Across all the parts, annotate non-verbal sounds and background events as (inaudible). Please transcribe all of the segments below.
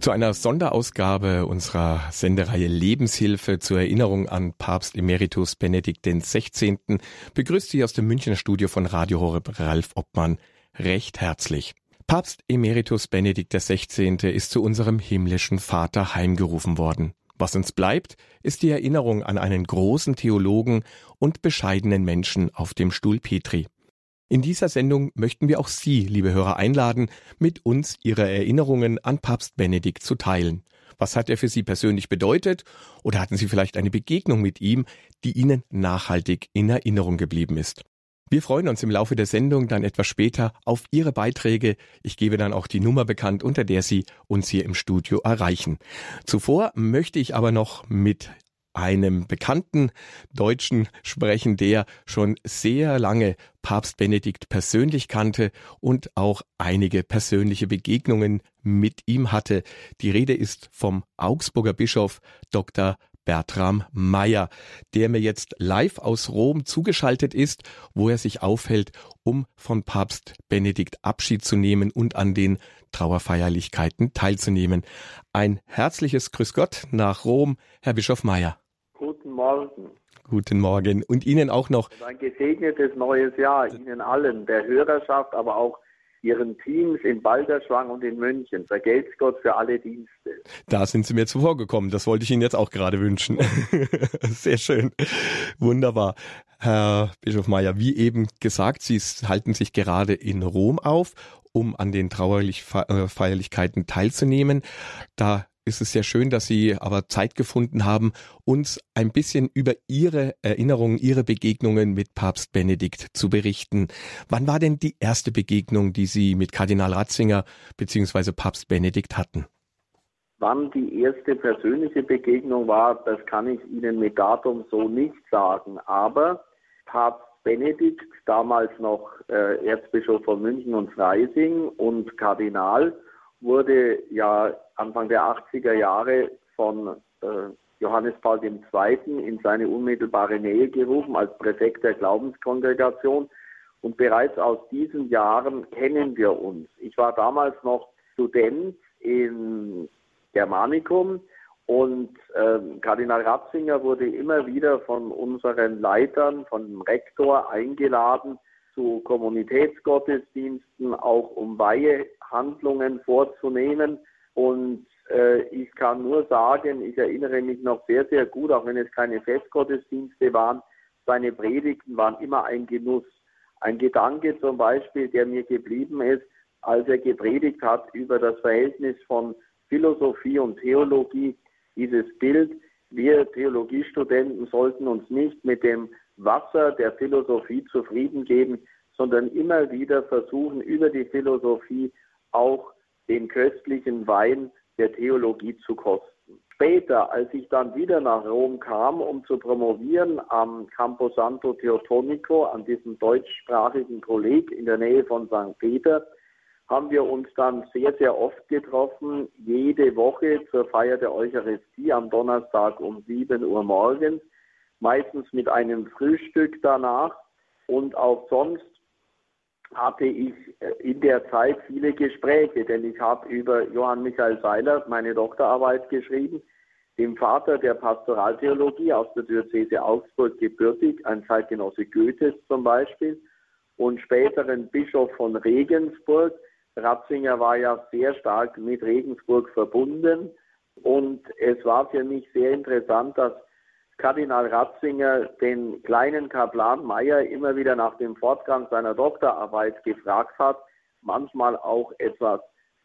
Zu einer Sonderausgabe unserer Sendereihe Lebenshilfe zur Erinnerung an Papst Emeritus Benedikt XVI. begrüßt Sie aus dem Münchner Studio von Radio Horeb Ralf Obmann recht herzlich. Papst Emeritus Benedikt XVI. ist zu unserem himmlischen Vater heimgerufen worden. Was uns bleibt, ist die Erinnerung an einen großen Theologen und bescheidenen Menschen auf dem Stuhl Petri. In dieser Sendung möchten wir auch Sie, liebe Hörer, einladen, mit uns Ihre Erinnerungen an Papst Benedikt zu teilen. Was hat er für Sie persönlich bedeutet? Oder hatten Sie vielleicht eine Begegnung mit ihm, die Ihnen nachhaltig in Erinnerung geblieben ist? Wir freuen uns im Laufe der Sendung dann etwas später auf Ihre Beiträge. Ich gebe dann auch die Nummer bekannt, unter der Sie uns hier im Studio erreichen. Zuvor möchte ich aber noch mit einem bekannten Deutschen sprechen, der schon sehr lange Papst Benedikt persönlich kannte und auch einige persönliche Begegnungen mit ihm hatte. Die Rede ist vom Augsburger Bischof Dr. Bertram Meyer, der mir jetzt live aus Rom zugeschaltet ist, wo er sich aufhält, um von Papst Benedikt Abschied zu nehmen und an den Trauerfeierlichkeiten teilzunehmen. Ein herzliches Grüß Gott nach Rom, Herr Bischof Meyer. Guten Morgen. Guten Morgen. Und Ihnen auch noch. Und ein gesegnetes neues Jahr, Ihnen allen, der Hörerschaft, aber auch Ihren Teams in Balderschwang und in München. Vergelt's Gott für alle Dienste. Da sind Sie mir zuvorgekommen. Das wollte ich Ihnen jetzt auch gerade wünschen. (laughs) Sehr schön. Wunderbar. Herr Bischof Meyer, wie eben gesagt, Sie halten sich gerade in Rom auf, um an den Trauerfeierlichkeiten äh, teilzunehmen. Da ist es sehr schön, dass Sie aber Zeit gefunden haben, uns ein bisschen über Ihre Erinnerungen, Ihre Begegnungen mit Papst Benedikt zu berichten. Wann war denn die erste Begegnung, die Sie mit Kardinal Ratzinger bzw. Papst Benedikt hatten? Wann die erste persönliche Begegnung war, das kann ich Ihnen mit Datum so nicht sagen. Aber Papst Benedikt, damals noch äh, Erzbischof von München und Freising und Kardinal, wurde ja Anfang der 80er Jahre von äh, Johannes Paul II. in seine unmittelbare Nähe gerufen als Präfekt der Glaubenskongregation. Und bereits aus diesen Jahren kennen wir uns. Ich war damals noch Student im Germanicum und äh, Kardinal Ratzinger wurde immer wieder von unseren Leitern, von dem Rektor eingeladen, zu Kommunitätsgottesdiensten, auch um Weihehandlungen vorzunehmen. Und äh, ich kann nur sagen, ich erinnere mich noch sehr, sehr gut, auch wenn es keine Festgottesdienste waren, seine Predigten waren immer ein Genuss. Ein Gedanke zum Beispiel, der mir geblieben ist, als er gepredigt hat über das Verhältnis von Philosophie und Theologie, dieses Bild, wir Theologiestudenten sollten uns nicht mit dem Wasser der Philosophie zufrieden geben, sondern immer wieder versuchen, über die Philosophie auch den köstlichen Wein der Theologie zu kosten. Später, als ich dann wieder nach Rom kam, um zu promovieren am Campo Santo Teotonico, an diesem deutschsprachigen Kolleg in der Nähe von St. Peter, haben wir uns dann sehr, sehr oft getroffen, jede Woche zur Feier der Eucharistie am Donnerstag um 7 Uhr morgens, meistens mit einem Frühstück danach und auch sonst hatte ich äh, in der Zeit viele Gespräche, denn ich habe über Johann Michael Seiler meine Doktorarbeit geschrieben, dem Vater der Pastoraltheologie aus der Diözese Augsburg gebürtig, ein Zeitgenosse Goethes zum Beispiel, und späteren Bischof von Regensburg. Ratzinger war ja sehr stark mit Regensburg verbunden und es war für mich sehr interessant, dass Kardinal Ratzinger den kleinen Kaplan Meyer immer wieder nach dem Fortgang seiner Doktorarbeit gefragt hat, manchmal auch etwas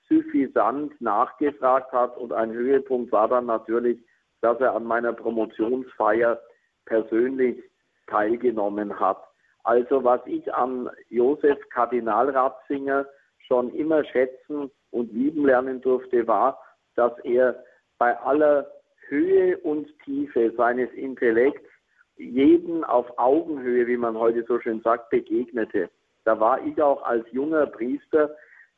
suffisant nachgefragt hat und ein Höhepunkt war dann natürlich, dass er an meiner Promotionsfeier persönlich teilgenommen hat. Also was ich an Josef Kardinal Ratzinger schon immer schätzen und lieben lernen durfte, war, dass er bei aller Höhe und Tiefe seines Intellekts jeden auf Augenhöhe, wie man heute so schön sagt, begegnete. Da war ich auch als junger Priester,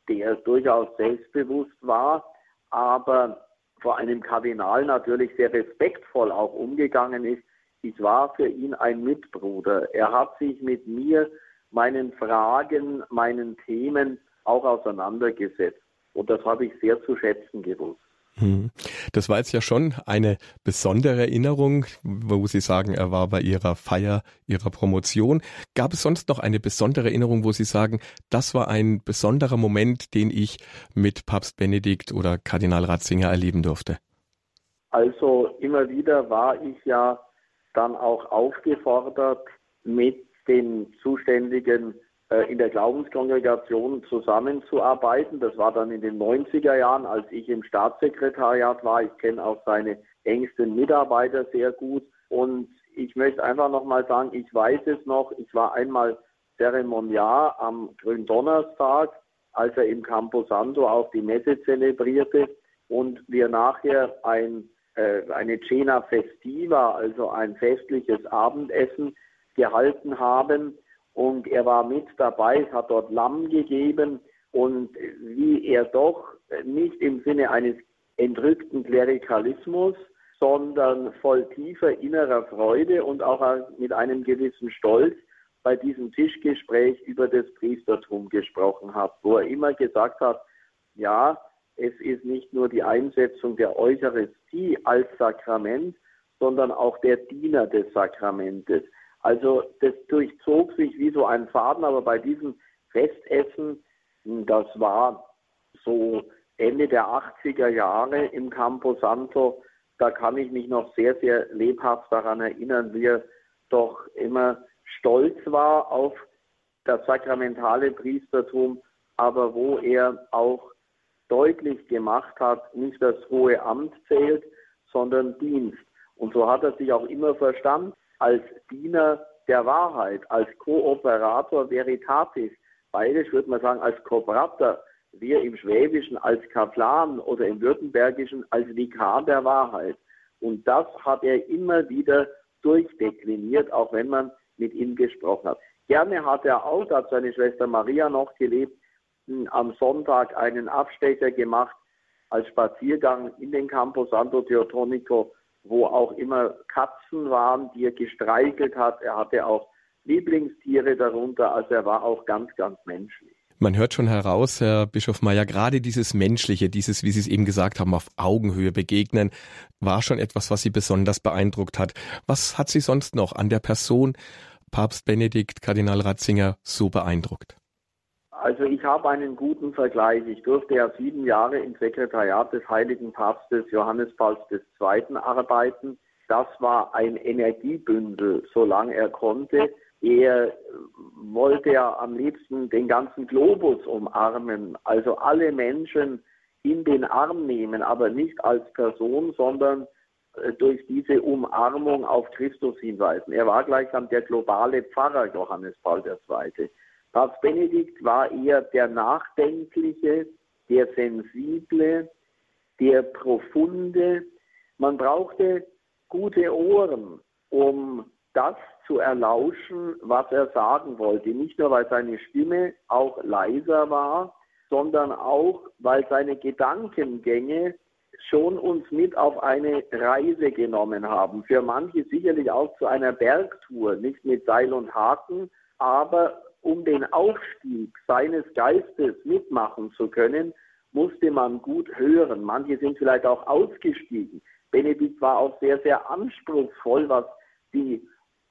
der durchaus selbstbewusst war, aber vor einem Kardinal natürlich sehr respektvoll auch umgegangen ist. Ich war für ihn ein Mitbruder. Er hat sich mit mir, meinen Fragen, meinen Themen auch auseinandergesetzt. Und das habe ich sehr zu schätzen gewusst. Hm. Das war jetzt ja schon eine besondere Erinnerung, wo Sie sagen, er war bei Ihrer Feier, Ihrer Promotion. Gab es sonst noch eine besondere Erinnerung, wo Sie sagen, das war ein besonderer Moment, den ich mit Papst Benedikt oder Kardinal Ratzinger erleben durfte? Also immer wieder war ich ja dann auch aufgefordert, mit den zuständigen in der Glaubenskongregation zusammenzuarbeiten. Das war dann in den 90er Jahren, als ich im Staatssekretariat war. Ich kenne auch seine engsten Mitarbeiter sehr gut. Und ich möchte einfach nochmal sagen, ich weiß es noch, ich war einmal Zeremoniar am Gründonnerstag, als er im Camposanto auch die Messe zelebrierte und wir nachher ein, äh, eine Cena Festiva, also ein festliches Abendessen gehalten haben und er war mit dabei, es hat dort Lamm gegeben und wie er doch nicht im Sinne eines entrückten Klerikalismus, sondern voll tiefer innerer Freude und auch mit einem gewissen Stolz bei diesem Tischgespräch über das Priestertum gesprochen hat, wo er immer gesagt hat, ja, es ist nicht nur die Einsetzung der Eucharistie als Sakrament, sondern auch der Diener des Sakramentes. Also das durchzog sich wie so ein Faden, aber bei diesem Festessen, das war so Ende der 80er Jahre im Campo Santo, da kann ich mich noch sehr, sehr lebhaft daran erinnern, wie er doch immer stolz war auf das sakramentale Priestertum, aber wo er auch deutlich gemacht hat, nicht das hohe Amt zählt, sondern Dienst. Und so hat er sich auch immer verstanden als Diener der Wahrheit, als Kooperator veritatis. Bayerisch würde man sagen als Kooperator, wir im Schwäbischen als Kaplan oder im Württembergischen als Vikar der Wahrheit. Und das hat er immer wieder durchdekliniert, auch wenn man mit ihm gesprochen hat. Gerne hat er auch, da hat seine Schwester Maria noch gelebt, am Sonntag einen Abstecher gemacht als Spaziergang in den Campo Santo Teotonico wo auch immer Katzen waren, die er gestreichelt hat. Er hatte auch Lieblingstiere darunter, also er war auch ganz, ganz menschlich. Man hört schon heraus, Herr Bischof Meyer, gerade dieses Menschliche, dieses, wie Sie es eben gesagt haben, auf Augenhöhe begegnen, war schon etwas, was Sie besonders beeindruckt hat. Was hat Sie sonst noch an der Person Papst Benedikt, Kardinal Ratzinger so beeindruckt? Also ich habe einen guten Vergleich. Ich durfte ja sieben Jahre im Sekretariat des Heiligen Papstes Johannes Pauls II. arbeiten. Das war ein Energiebündel, solange er konnte. Er wollte ja am liebsten den ganzen Globus umarmen, also alle Menschen in den Arm nehmen, aber nicht als Person, sondern äh, durch diese Umarmung auf Christus hinweisen. Er war gleichsam der globale Pfarrer Johannes Paul II. Papst Benedikt war eher der Nachdenkliche, der Sensible, der Profunde. Man brauchte gute Ohren, um das zu erlauschen, was er sagen wollte. Nicht nur, weil seine Stimme auch leiser war, sondern auch, weil seine Gedankengänge schon uns mit auf eine Reise genommen haben. Für manche sicherlich auch zu einer Bergtour, nicht mit Seil und Haken, aber um den Aufstieg seines Geistes mitmachen zu können, musste man gut hören. Manche sind vielleicht auch ausgestiegen. Benedikt war auch sehr, sehr anspruchsvoll, was die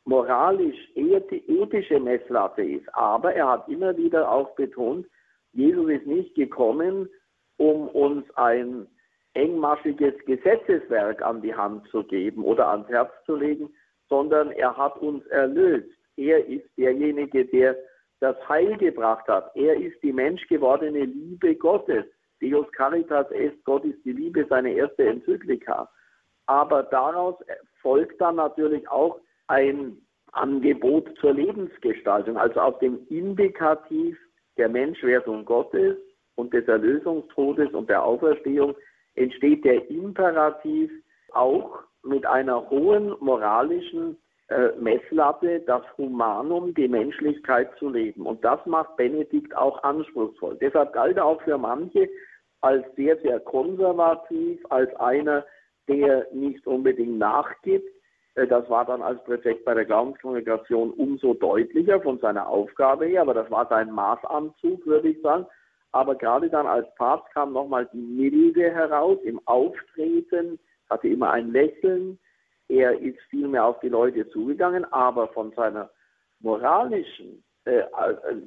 moralisch-ethische Messlatte ist. Aber er hat immer wieder auch betont, Jesus ist nicht gekommen, um uns ein engmaschiges Gesetzeswerk an die Hand zu geben oder ans Herz zu legen, sondern er hat uns erlöst. Er ist derjenige, der das Heil gebracht hat. Er ist die menschgewordene Liebe Gottes. Deus Caritas est, Gott ist die Liebe, seine erste Enzyklika. Aber daraus folgt dann natürlich auch ein Angebot zur Lebensgestaltung, also aus dem Indikativ der Menschwerdung Gottes und des Erlösungstodes und der Auferstehung entsteht der Imperativ auch mit einer hohen moralischen Messlatte, das Humanum, die Menschlichkeit zu leben. Und das macht Benedikt auch anspruchsvoll. Deshalb galt er auch für manche als sehr, sehr konservativ, als einer, der nicht unbedingt nachgibt. Äh, das war dann als Präfekt bei der Glaubenskongregation umso deutlicher von seiner Aufgabe her, aber das war sein Maßanzug, würde ich sagen. aber gerade dann als Papst kam nochmal die Milde heraus im Auftreten, hatte immer ein Lächeln. Er ist viel mehr auf die Leute zugegangen, aber von seiner moralischen, äh, äh,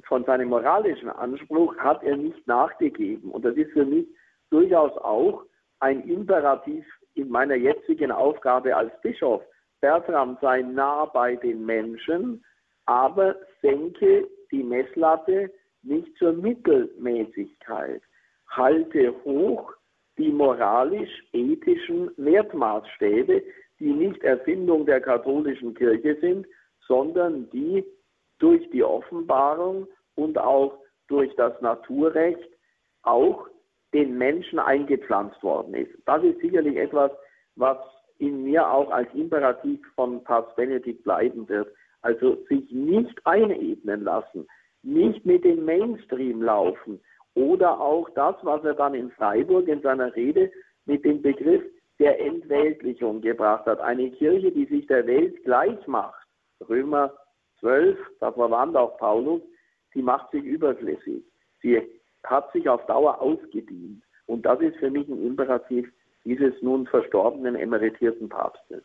von seinem moralischen Anspruch hat er nicht nachgegeben. Und das ist für mich durchaus auch ein Imperativ in meiner jetzigen Aufgabe als Bischof. Bertram sei nah bei den Menschen, aber senke die Messlatte nicht zur Mittelmäßigkeit. Halte hoch die moralisch-ethischen Wertmaßstäbe, die nicht Erfindung der katholischen Kirche sind, sondern die durch die Offenbarung und auch durch das Naturrecht auch den Menschen eingepflanzt worden ist. Das ist sicherlich etwas, was in mir auch als Imperativ von Papst Benedikt bleiben wird. Also sich nicht einebnen lassen, nicht mit dem Mainstream laufen oder auch das, was er dann in Freiburg in seiner Rede mit dem Begriff der Entweltlichung gebracht hat. Eine Kirche, die sich der Welt gleich macht. Römer 12, da verwandt auch Paulus, die macht sich überflüssig. Sie hat sich auf Dauer ausgedient. Und das ist für mich ein Imperativ dieses nun verstorbenen emeritierten Papstes.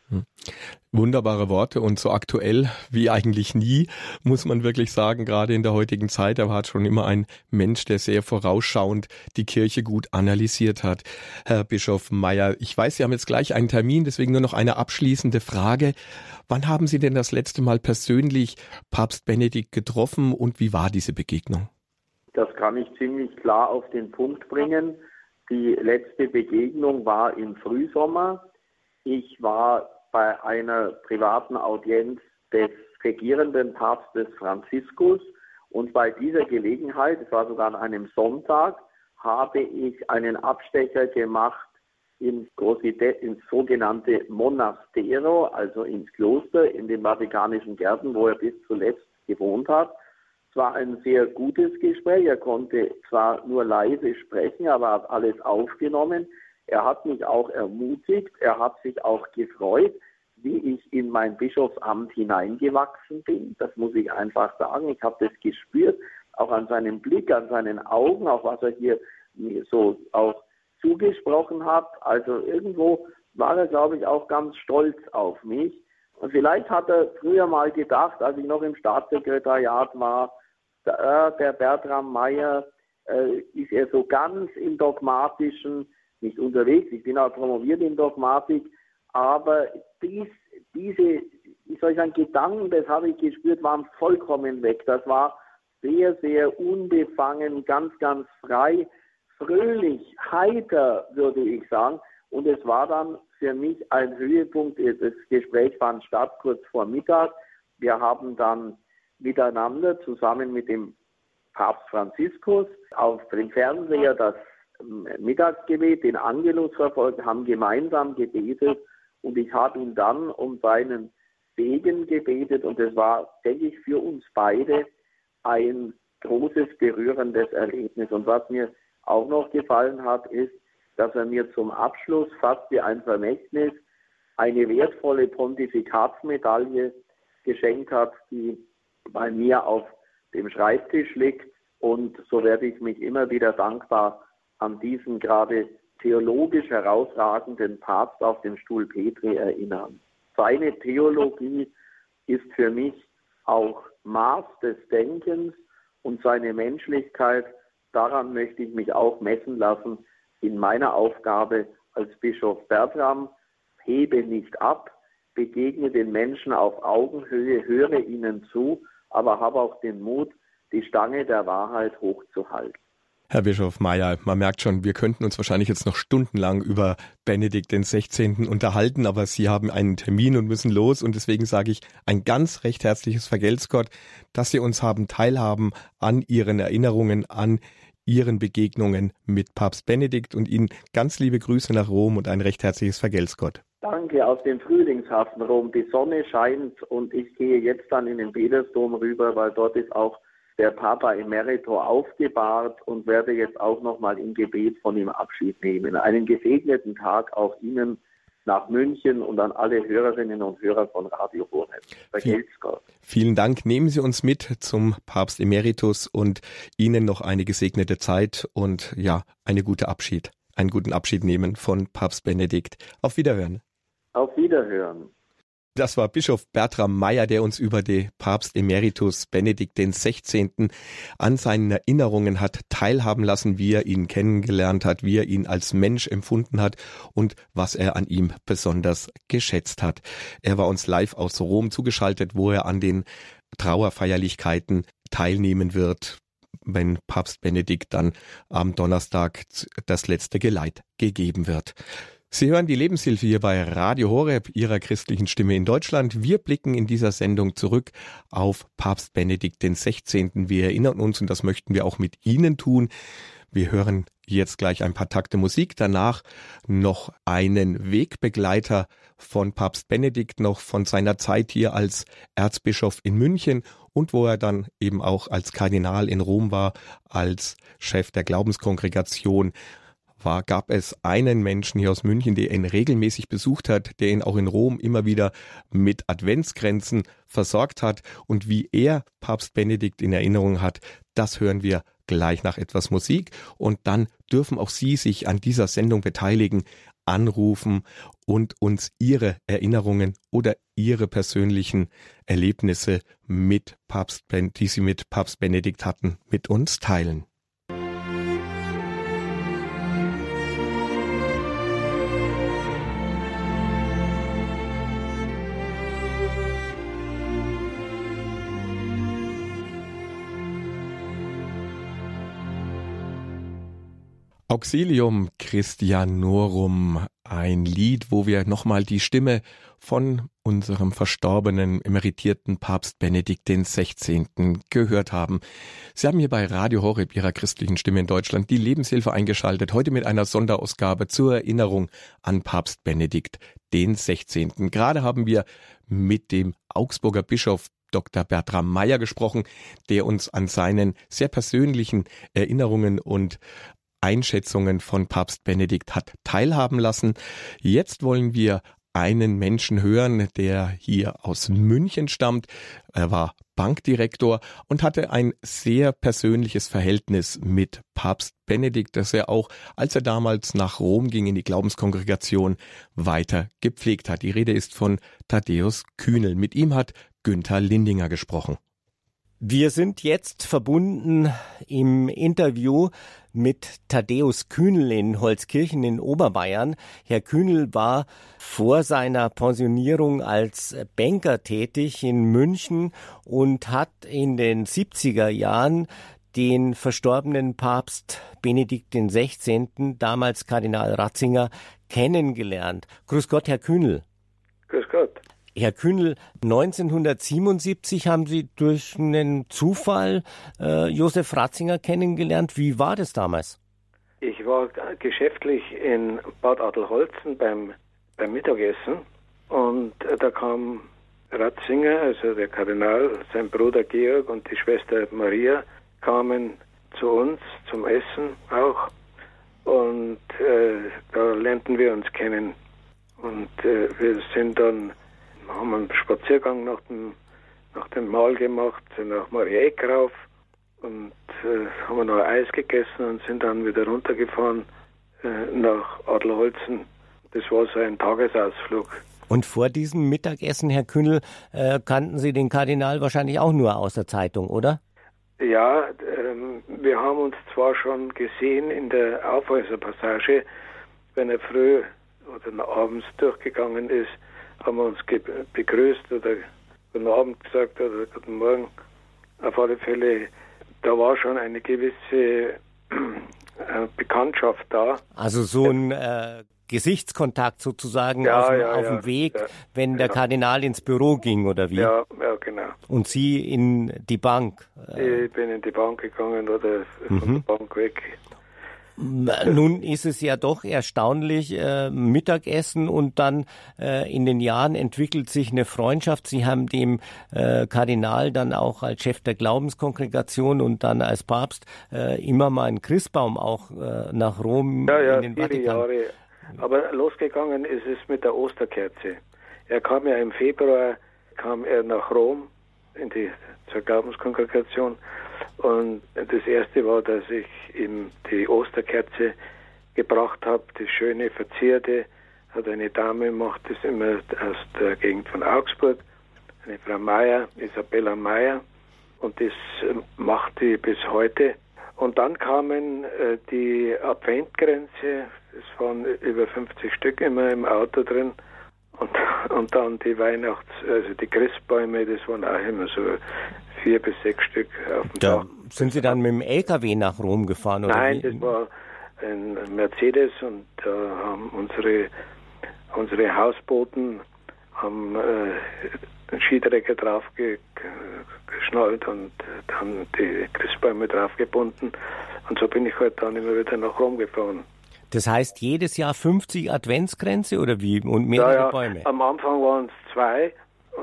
Wunderbare Worte und so aktuell wie eigentlich nie, muss man wirklich sagen, gerade in der heutigen Zeit. Er war schon immer ein Mensch, der sehr vorausschauend die Kirche gut analysiert hat. Herr Bischof Meyer, ich weiß, Sie haben jetzt gleich einen Termin, deswegen nur noch eine abschließende Frage. Wann haben Sie denn das letzte Mal persönlich Papst Benedikt getroffen und wie war diese Begegnung? Das kann ich ziemlich klar auf den Punkt bringen. Die letzte Begegnung war im Frühsommer. Ich war bei einer privaten Audienz des regierenden Papstes Franziskus und bei dieser Gelegenheit, es war sogar an einem Sonntag, habe ich einen Abstecher gemacht ins, ins sogenannte Monastero, also ins Kloster in den Vatikanischen Gärten, wo er bis zuletzt gewohnt hat. Es war ein sehr gutes Gespräch. Er konnte zwar nur leise sprechen, aber hat alles aufgenommen. Er hat mich auch ermutigt. Er hat sich auch gefreut, wie ich in mein Bischofsamt hineingewachsen bin. Das muss ich einfach sagen. Ich habe das gespürt, auch an seinem Blick, an seinen Augen, auch was er hier so auch zugesprochen hat. Also irgendwo war er, glaube ich, auch ganz stolz auf mich. Und vielleicht hat er früher mal gedacht, als ich noch im Staatssekretariat war, der Bertram Meyer äh, ist er so ganz im Dogmatischen nicht unterwegs. Ich bin auch promoviert in Dogmatik, aber dies, diese, wie soll ich sagen, Gedanken, das habe ich gespürt, waren vollkommen weg. Das war sehr, sehr unbefangen, ganz, ganz frei, fröhlich, heiter, würde ich sagen. Und es war dann für mich ein Höhepunkt. Das Gespräch fand statt kurz vor Mittag. Wir haben dann miteinander zusammen mit dem Papst Franziskus auf dem Fernseher das Mittagsgebet, den Angelus verfolgt, haben gemeinsam gebetet und ich habe ihn dann um seinen Segen gebetet und es war, denke ich, für uns beide ein großes, berührendes Erlebnis. Und was mir auch noch gefallen hat, ist, dass er mir zum Abschluss fast wie ein Vermächtnis eine wertvolle Pontifikatsmedaille geschenkt hat, die bei mir auf dem Schreibtisch liegt. Und so werde ich mich immer wieder dankbar an diesen gerade theologisch herausragenden Papst auf dem Stuhl Petri erinnern. Seine Theologie ist für mich auch Maß des Denkens und seine Menschlichkeit, daran möchte ich mich auch messen lassen in meiner Aufgabe als Bischof Bertram. Hebe nicht ab, begegne den Menschen auf Augenhöhe, höre ihnen zu aber habe auch den Mut, die Stange der Wahrheit hochzuhalten. Herr Bischof Meyer, man merkt schon, wir könnten uns wahrscheinlich jetzt noch stundenlang über Benedikt den 16. unterhalten, aber Sie haben einen Termin und müssen los und deswegen sage ich ein ganz recht herzliches Vergelt's Gott, dass Sie uns haben teilhaben an Ihren Erinnerungen, an Ihren Begegnungen mit Papst Benedikt und Ihnen ganz liebe Grüße nach Rom und ein recht herzliches Vergelt's Gott. Danke, aus dem frühlingshaften Rom. Die Sonne scheint und ich gehe jetzt dann in den Petersdom rüber, weil dort ist auch der Papa Emerito aufgebahrt und werde jetzt auch nochmal im Gebet von ihm Abschied nehmen. Einen gesegneten Tag auch Ihnen, nach München und an alle Hörerinnen und Hörer von Radio. Vergelt's Gott. Vielen Dank. Nehmen Sie uns mit zum Papst Emeritus und Ihnen noch eine gesegnete Zeit und ja, eine gute Abschied, einen guten Abschied nehmen von Papst Benedikt. Auf Wiederhören. Auf Wiederhören. Das war Bischof Bertram Meyer, der uns über den Papst Emeritus Benedikt XVI. an seinen Erinnerungen hat teilhaben lassen, wie er ihn kennengelernt hat, wie er ihn als Mensch empfunden hat und was er an ihm besonders geschätzt hat. Er war uns live aus Rom zugeschaltet, wo er an den Trauerfeierlichkeiten teilnehmen wird, wenn Papst Benedikt dann am Donnerstag das letzte Geleit gegeben wird. Sie hören die Lebenshilfe hier bei Radio Horeb, Ihrer christlichen Stimme in Deutschland. Wir blicken in dieser Sendung zurück auf Papst Benedikt XVI. Wir erinnern uns, und das möchten wir auch mit Ihnen tun. Wir hören jetzt gleich ein paar Takte Musik, danach noch einen Wegbegleiter von Papst Benedikt, noch von seiner Zeit hier als Erzbischof in München und wo er dann eben auch als Kardinal in Rom war, als Chef der Glaubenskongregation war, gab es einen Menschen hier aus München, der ihn regelmäßig besucht hat, der ihn auch in Rom immer wieder mit Adventsgrenzen versorgt hat. Und wie er Papst Benedikt in Erinnerung hat, das hören wir gleich nach etwas Musik. Und dann dürfen auch Sie sich an dieser Sendung beteiligen, anrufen und uns Ihre Erinnerungen oder Ihre persönlichen Erlebnisse mit Papst, die Sie mit Papst Benedikt hatten, mit uns teilen. Auxilium Christianorum, ein Lied, wo wir nochmal die Stimme von unserem verstorbenen, emeritierten Papst Benedikt XVI. gehört haben. Sie haben hier bei Radio Horeb Ihrer christlichen Stimme in Deutschland die Lebenshilfe eingeschaltet, heute mit einer Sonderausgabe zur Erinnerung an Papst Benedikt XVI. Gerade haben wir mit dem Augsburger Bischof Dr. Bertram Meyer gesprochen, der uns an seinen sehr persönlichen Erinnerungen und Einschätzungen von Papst Benedikt hat teilhaben lassen. Jetzt wollen wir einen Menschen hören, der hier aus München stammt. Er war Bankdirektor und hatte ein sehr persönliches Verhältnis mit Papst Benedikt, das er auch, als er damals nach Rom ging in die Glaubenskongregation, weiter gepflegt hat. Die Rede ist von Thaddäus Kühnel. Mit ihm hat Günther Lindinger gesprochen. Wir sind jetzt verbunden im Interview mit Thaddäus Kühnel in Holzkirchen in Oberbayern. Herr Kühnel war vor seiner Pensionierung als Banker tätig in München und hat in den 70er Jahren den verstorbenen Papst Benedikt XVI., damals Kardinal Ratzinger, kennengelernt. Grüß Gott, Herr Kühnel. Grüß Gott. Herr Kühnel, 1977 haben Sie durch einen Zufall äh, Josef Ratzinger kennengelernt. Wie war das damals? Ich war geschäftlich in Bad Adelholzen beim, beim Mittagessen und äh, da kam Ratzinger, also der Kardinal, sein Bruder Georg und die Schwester Maria kamen zu uns zum Essen auch und äh, da lernten wir uns kennen und äh, wir sind dann haben einen Spaziergang nach dem, nach dem Mahl gemacht, sind nach Marieck rauf und äh, haben wir noch Eis gegessen und sind dann wieder runtergefahren äh, nach Adelholzen. Das war so ein Tagesausflug. Und vor diesem Mittagessen, Herr Kühnel, äh, kannten Sie den Kardinal wahrscheinlich auch nur aus der Zeitung, oder? Ja, ähm, wir haben uns zwar schon gesehen in der Aufhäuserpassage, wenn er früh oder abends durchgegangen ist, haben wir uns begrüßt oder guten Abend gesagt oder guten Morgen. Auf alle Fälle, da war schon eine gewisse äh, Bekanntschaft da. Also so ein äh, Gesichtskontakt sozusagen ja, auf, ja, auf ja, dem Weg, wenn der Kardinal ins Büro ging oder wie? Ja, ja, genau. Und Sie in die Bank? Ich bin in die Bank gegangen oder von mhm. der Bank weg. Nun ist es ja doch erstaunlich, äh, Mittagessen und dann äh, in den Jahren entwickelt sich eine Freundschaft. Sie haben dem äh, Kardinal dann auch als Chef der Glaubenskongregation und dann als Papst äh, immer mal einen Christbaum auch äh, nach Rom ja, ja, in den Vatikan. Jahre Aber losgegangen ist es mit der Osterkerze. Er kam ja im Februar kam er nach Rom in die zur Glaubenskongregation und das erste war, dass ich ihm die Osterkerze gebracht habe, die schöne verzierte, hat eine Dame gemacht, das immer aus der Gegend von Augsburg, eine Frau Meier, Isabella Meier und das ähm, macht die bis heute. Und dann kamen äh, die Adventgrenze, es waren über 50 Stück immer im Auto drin. Und, (laughs) und dann die Weihnachts-, also die Christbäume, das waren auch immer so vier bis sechs Stück auf dem da Dach. Sind Sie dann mit dem LKW nach Rom gefahren? Oder Nein, wie? das war ein Mercedes und da äh, haben unsere, unsere Hausboten haben äh, einen Skiträger drauf ge, geschnallt und dann die Christbäume draufgebunden. Und so bin ich halt dann immer wieder nach Rom gefahren. Das heißt jedes Jahr 50 Adventsgrenze oder wie? Und mehrere ja, ja. Bäume? Am Anfang waren es zwei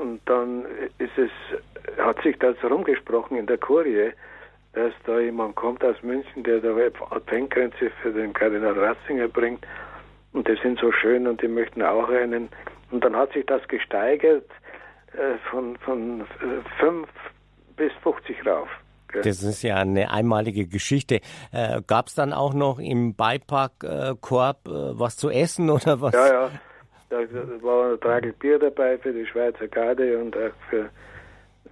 und dann ist es, hat sich das rumgesprochen in der Kurie, dass da jemand kommt aus München, der da Adventgrenze für den Kardinal Ratzinger bringt und die sind so schön und die möchten auch einen. Und dann hat sich das gesteigert äh, von, von äh, 5 bis 50 rauf. Das ist ja eine einmalige Geschichte. Äh, Gab es dann auch noch im Beipackkorb äh, was zu essen oder was? Ja, ja. Da war ein Tragel Bier dabei für die Schweizer Garde und auch für,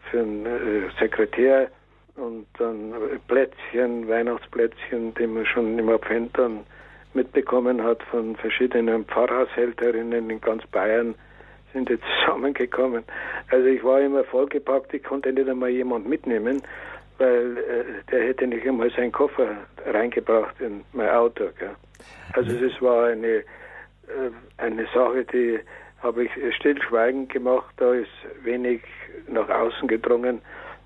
für den äh, Sekretär und dann Plätzchen, Weihnachtsplätzchen, die man schon im Advent dann mitbekommen hat von verschiedenen Pfarrhaushälterinnen in ganz Bayern sind die (laughs) zusammengekommen. Also ich war immer vollgepackt, ich konnte nicht einmal jemand mitnehmen weil äh, der hätte nicht einmal seinen Koffer reingebracht in mein Auto. Gell. Also es war eine, äh, eine Sache, die habe ich stillschweigend gemacht, da ist wenig nach außen gedrungen,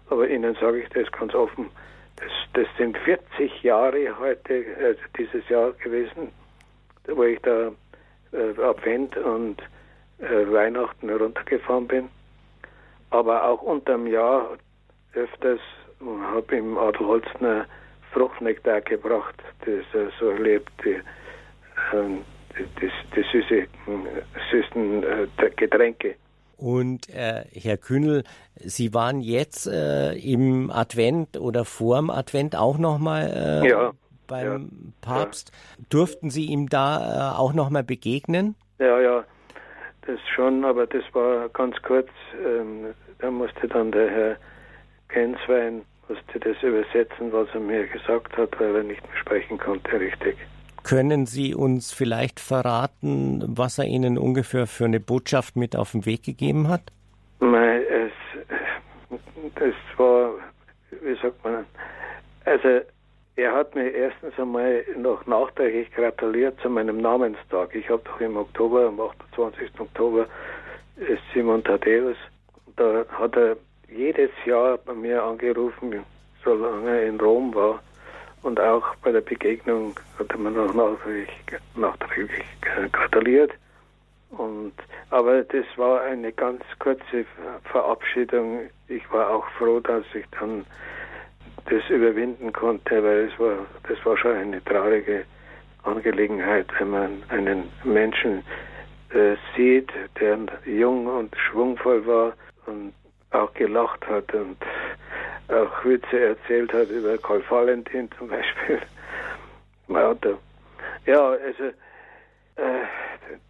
aber Ihnen sage ich das ganz offen, das, das sind 40 Jahre heute, also dieses Jahr gewesen, wo ich da äh, Advent und äh, Weihnachten runtergefahren bin, aber auch unterm Jahr öfters habe ihm Adel Holzner Fruchtnektar gebracht, das er so erlebt, die, ähm, die, die, süße, süßen äh, Getränke. Und äh, Herr Kühnel, Sie waren jetzt äh, im Advent oder vorm Advent auch nochmal äh, ja, beim ja, Papst. Ja. Durften Sie ihm da äh, auch nochmal begegnen? Ja, ja, das schon, aber das war ganz kurz. Ähm, da musste dann der Herr Genswein musste das übersetzen, was er mir gesagt hat, weil er nicht mehr sprechen konnte richtig. Können Sie uns vielleicht verraten, was er Ihnen ungefähr für eine Botschaft mit auf den Weg gegeben hat? Nein, es, das war, wie sagt man, also er hat mir erstens einmal noch nachträglich gratuliert zu meinem Namenstag. Ich habe doch im Oktober, am 28. Oktober, Simon Thaddeus. Da hat er jedes Jahr bei mir angerufen, solange er in Rom war. Und auch bei der Begegnung hat mir noch nachträglich, nachträglich gratuliert. Und, aber das war eine ganz kurze Verabschiedung. Ich war auch froh, dass ich dann das überwinden konnte, weil es war, das war schon eine traurige Angelegenheit, wenn man einen Menschen äh, sieht, der jung und schwungvoll war und auch gelacht hat und auch Witze erzählt hat über Karl Valentin zum Beispiel (laughs) Auto. Ja, also äh,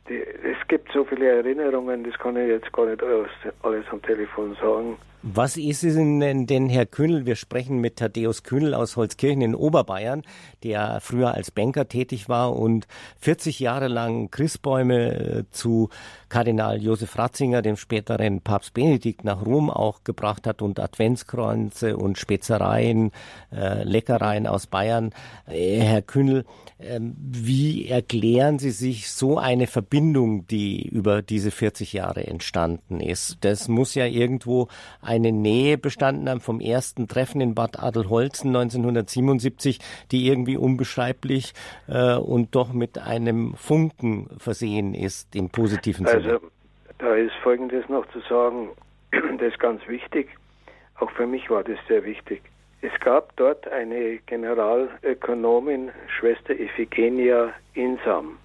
die, es gibt so viele Erinnerungen, das kann ich jetzt gar nicht alles, alles am Telefon sagen. Was ist es denn, denn, Herr Kühnel? Wir sprechen mit Thaddeus Kühnel aus Holzkirchen in Oberbayern, der früher als Banker tätig war und 40 Jahre lang Christbäume äh, zu Kardinal Josef Ratzinger, dem späteren Papst Benedikt, nach Rom auch gebracht hat und Adventskränze und Spezereien, äh, Leckereien aus Bayern. Äh, Herr Kühnel, äh, wie erklären Sie sich so eine Verbindung, die über diese 40 Jahre entstanden ist? Das muss ja irgendwo eine Nähe bestanden haben vom ersten Treffen in Bad Adelholzen 1977, die irgendwie unbeschreiblich äh, und doch mit einem Funken versehen ist im positiven Sinne. Also da ist Folgendes noch zu sagen, (clears throat) das ist ganz wichtig. Auch für mich war das sehr wichtig. Es gab dort eine Generalökonomin, Schwester Iphigenia Insam.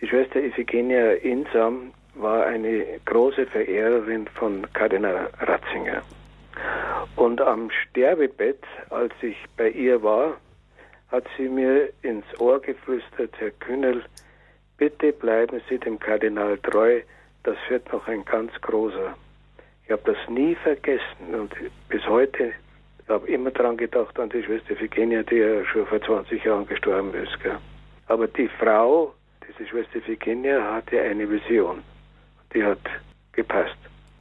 Die Schwester Iphigenia Insam war eine große Verehrerin von Kardinal Ratzinger. Und am Sterbebett, als ich bei ihr war, hat sie mir ins Ohr geflüstert, Herr Kühnel, bitte bleiben Sie dem Kardinal treu, das wird noch ein ganz großer. Ich habe das nie vergessen und bis heute habe immer daran gedacht an die Schwester Virginia, die ja schon vor 20 Jahren gestorben ist. Gell. Aber die Frau, diese Schwester Virginia, hatte eine Vision. Die hat gepasst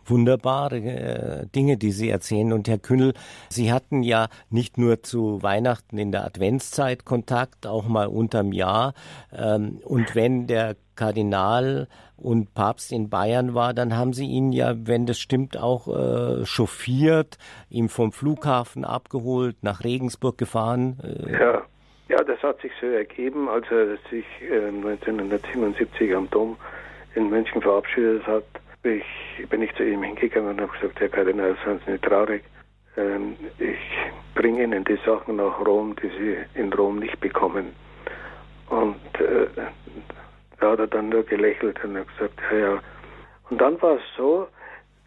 wunderbare äh, Dinge, die Sie erzählen. Und Herr Künnel, Sie hatten ja nicht nur zu Weihnachten in der Adventszeit Kontakt, auch mal unterm Jahr. Ähm, und wenn der Kardinal und Papst in Bayern war, dann haben Sie ihn ja, wenn das stimmt, auch äh, chauffiert, ihm vom Flughafen abgeholt, nach Regensburg gefahren. Äh. Ja. Ja, das hat sich so ergeben, als er sich äh, 1977 am Dom in München verabschiedet hat ich, bin ich zu ihm hingegangen und habe gesagt, Herr Kardinal, seien Sie nicht traurig. Ähm, ich bringe Ihnen die Sachen nach Rom, die Sie in Rom nicht bekommen. Und äh, da hat er dann nur gelächelt und hat gesagt, ja, ja. Und dann war es so,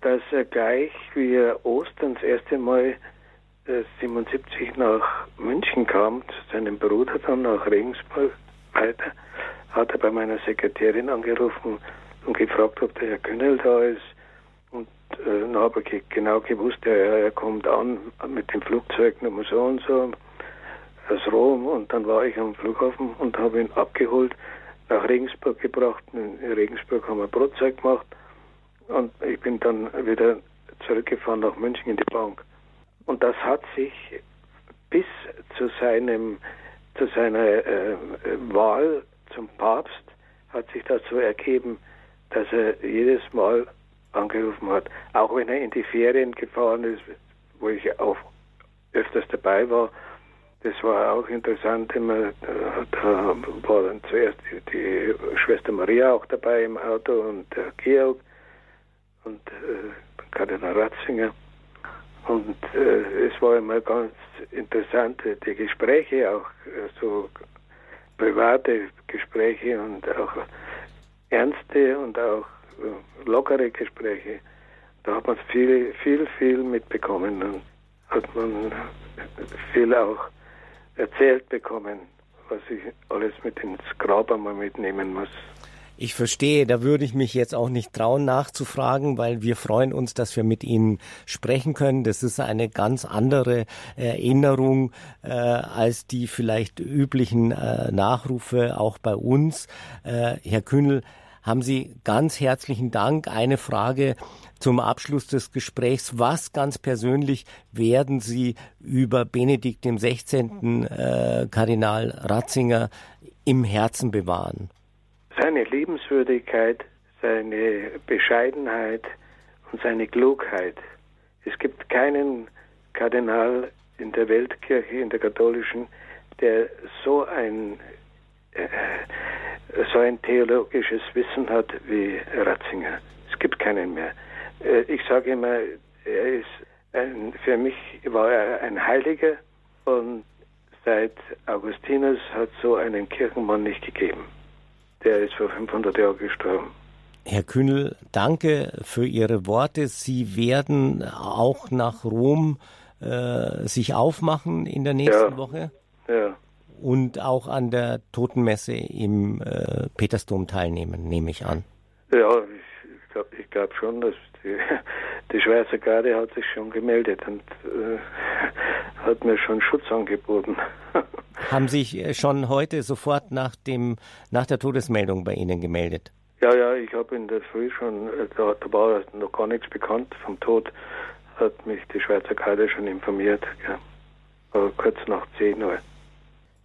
dass er gleich, wie er Ostern das erste Mal äh, 77 nach München kam, zu seinem Bruder dann nach Regensburg weiter, hat er bei meiner Sekretärin angerufen und gefragt, ob der Herr Künnel da ist. Und äh, dann habe ich genau gewusst, ja, er kommt an mit dem Flugzeug Nummer so und so aus Rom. Und dann war ich am Flughafen und habe ihn abgeholt, nach Regensburg gebracht. In Regensburg haben wir Brotzeit gemacht. Und ich bin dann wieder zurückgefahren nach München in die Bank. Und das hat sich bis zu seinem zu seiner äh, Wahl zum Papst hat sich so ergeben, dass er jedes Mal angerufen hat, auch wenn er in die Ferien gefahren ist, wo ich auch öfters dabei war. Das war auch interessant. Immer, da war dann zuerst die, die Schwester Maria auch dabei im Auto und der Georg und äh, Kardinal Ratzinger. Und äh, es war immer ganz interessant, die Gespräche, auch äh, so private Gespräche und auch ernste und auch äh, lockere Gespräche. Da hat man viel, viel, viel mitbekommen und hat man viel auch erzählt bekommen, was ich alles mit ins Grab einmal mitnehmen muss. Ich verstehe, da würde ich mich jetzt auch nicht trauen nachzufragen, weil wir freuen uns, dass wir mit Ihnen sprechen können. Das ist eine ganz andere Erinnerung äh, als die vielleicht üblichen äh, Nachrufe auch bei uns. Äh, Herr Kühnel, haben Sie ganz herzlichen Dank. Eine Frage zum Abschluss des Gesprächs. Was ganz persönlich werden Sie über Benedikt dem 16. Äh, Kardinal Ratzinger im Herzen bewahren? Seine Liebenswürdigkeit, seine Bescheidenheit und seine Klugheit. Es gibt keinen Kardinal in der Weltkirche, in der katholischen, der so ein äh, so ein theologisches Wissen hat wie Ratzinger. Es gibt keinen mehr. Äh, ich sage immer, er ist ein, für mich war er ein Heiliger und seit Augustinus hat so einen Kirchenmann nicht gegeben. Der ist vor 500 Jahren gestorben. Herr Kühnel, danke für Ihre Worte. Sie werden auch nach Rom äh, sich aufmachen in der nächsten ja. Woche. Ja und auch an der Totenmesse im äh, Petersdom teilnehmen, nehme ich an. Ja, ich glaube ich glaub schon, dass die, die Schweizer Garde hat sich schon gemeldet und äh, (laughs) hat mir schon Schutz angeboten. (laughs) Haben sich äh, schon heute sofort nach, dem, nach der Todesmeldung bei Ihnen gemeldet? Ja, ja, ich habe in der Früh schon, äh, da, da, war noch gar nichts bekannt vom Tod, hat mich die Schweizer Garde schon informiert, ja. kurz nach 10 Uhr.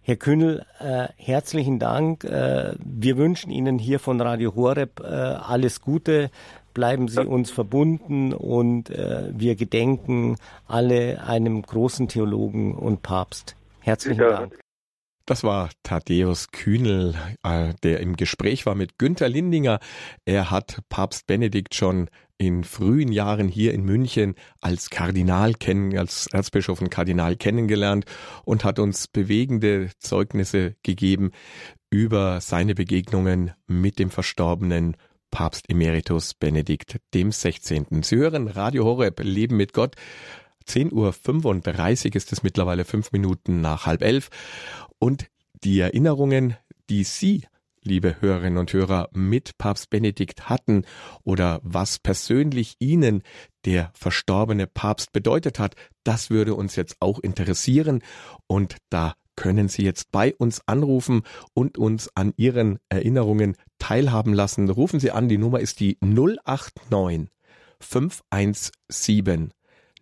Herr Kühnel, äh, herzlichen Dank. Äh, wir wünschen Ihnen hier von Radio Horeb äh, alles Gute. Bleiben Sie uns verbunden und äh, wir gedenken alle einem großen Theologen und Papst. Herzlichen ja. Dank. Das war Thaddeus Kühnel, äh, der im Gespräch war mit Günter Lindinger. Er hat Papst Benedikt schon in frühen Jahren hier in München als Kardinal kennen, als Erzbischof und Kardinal kennengelernt und hat uns bewegende Zeugnisse gegeben über seine Begegnungen mit dem verstorbenen Papst Emeritus Benedikt dem 16. Sie hören Radio Horeb Leben mit Gott. 10.35 Uhr ist es mittlerweile fünf Minuten nach halb elf. Und die Erinnerungen, die Sie, liebe Hörerinnen und Hörer, mit Papst Benedikt hatten oder was persönlich Ihnen der verstorbene Papst bedeutet hat, das würde uns jetzt auch interessieren. Und da können Sie jetzt bei uns anrufen und uns an Ihren Erinnerungen teilhaben lassen. Rufen Sie an, die Nummer ist die 089 517